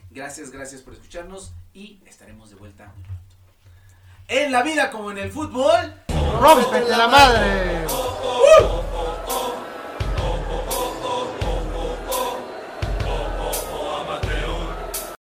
Gracias, gracias por escucharnos y estaremos de vuelta muy pronto. En la vida como en el fútbol. ¡Rómpete la madre!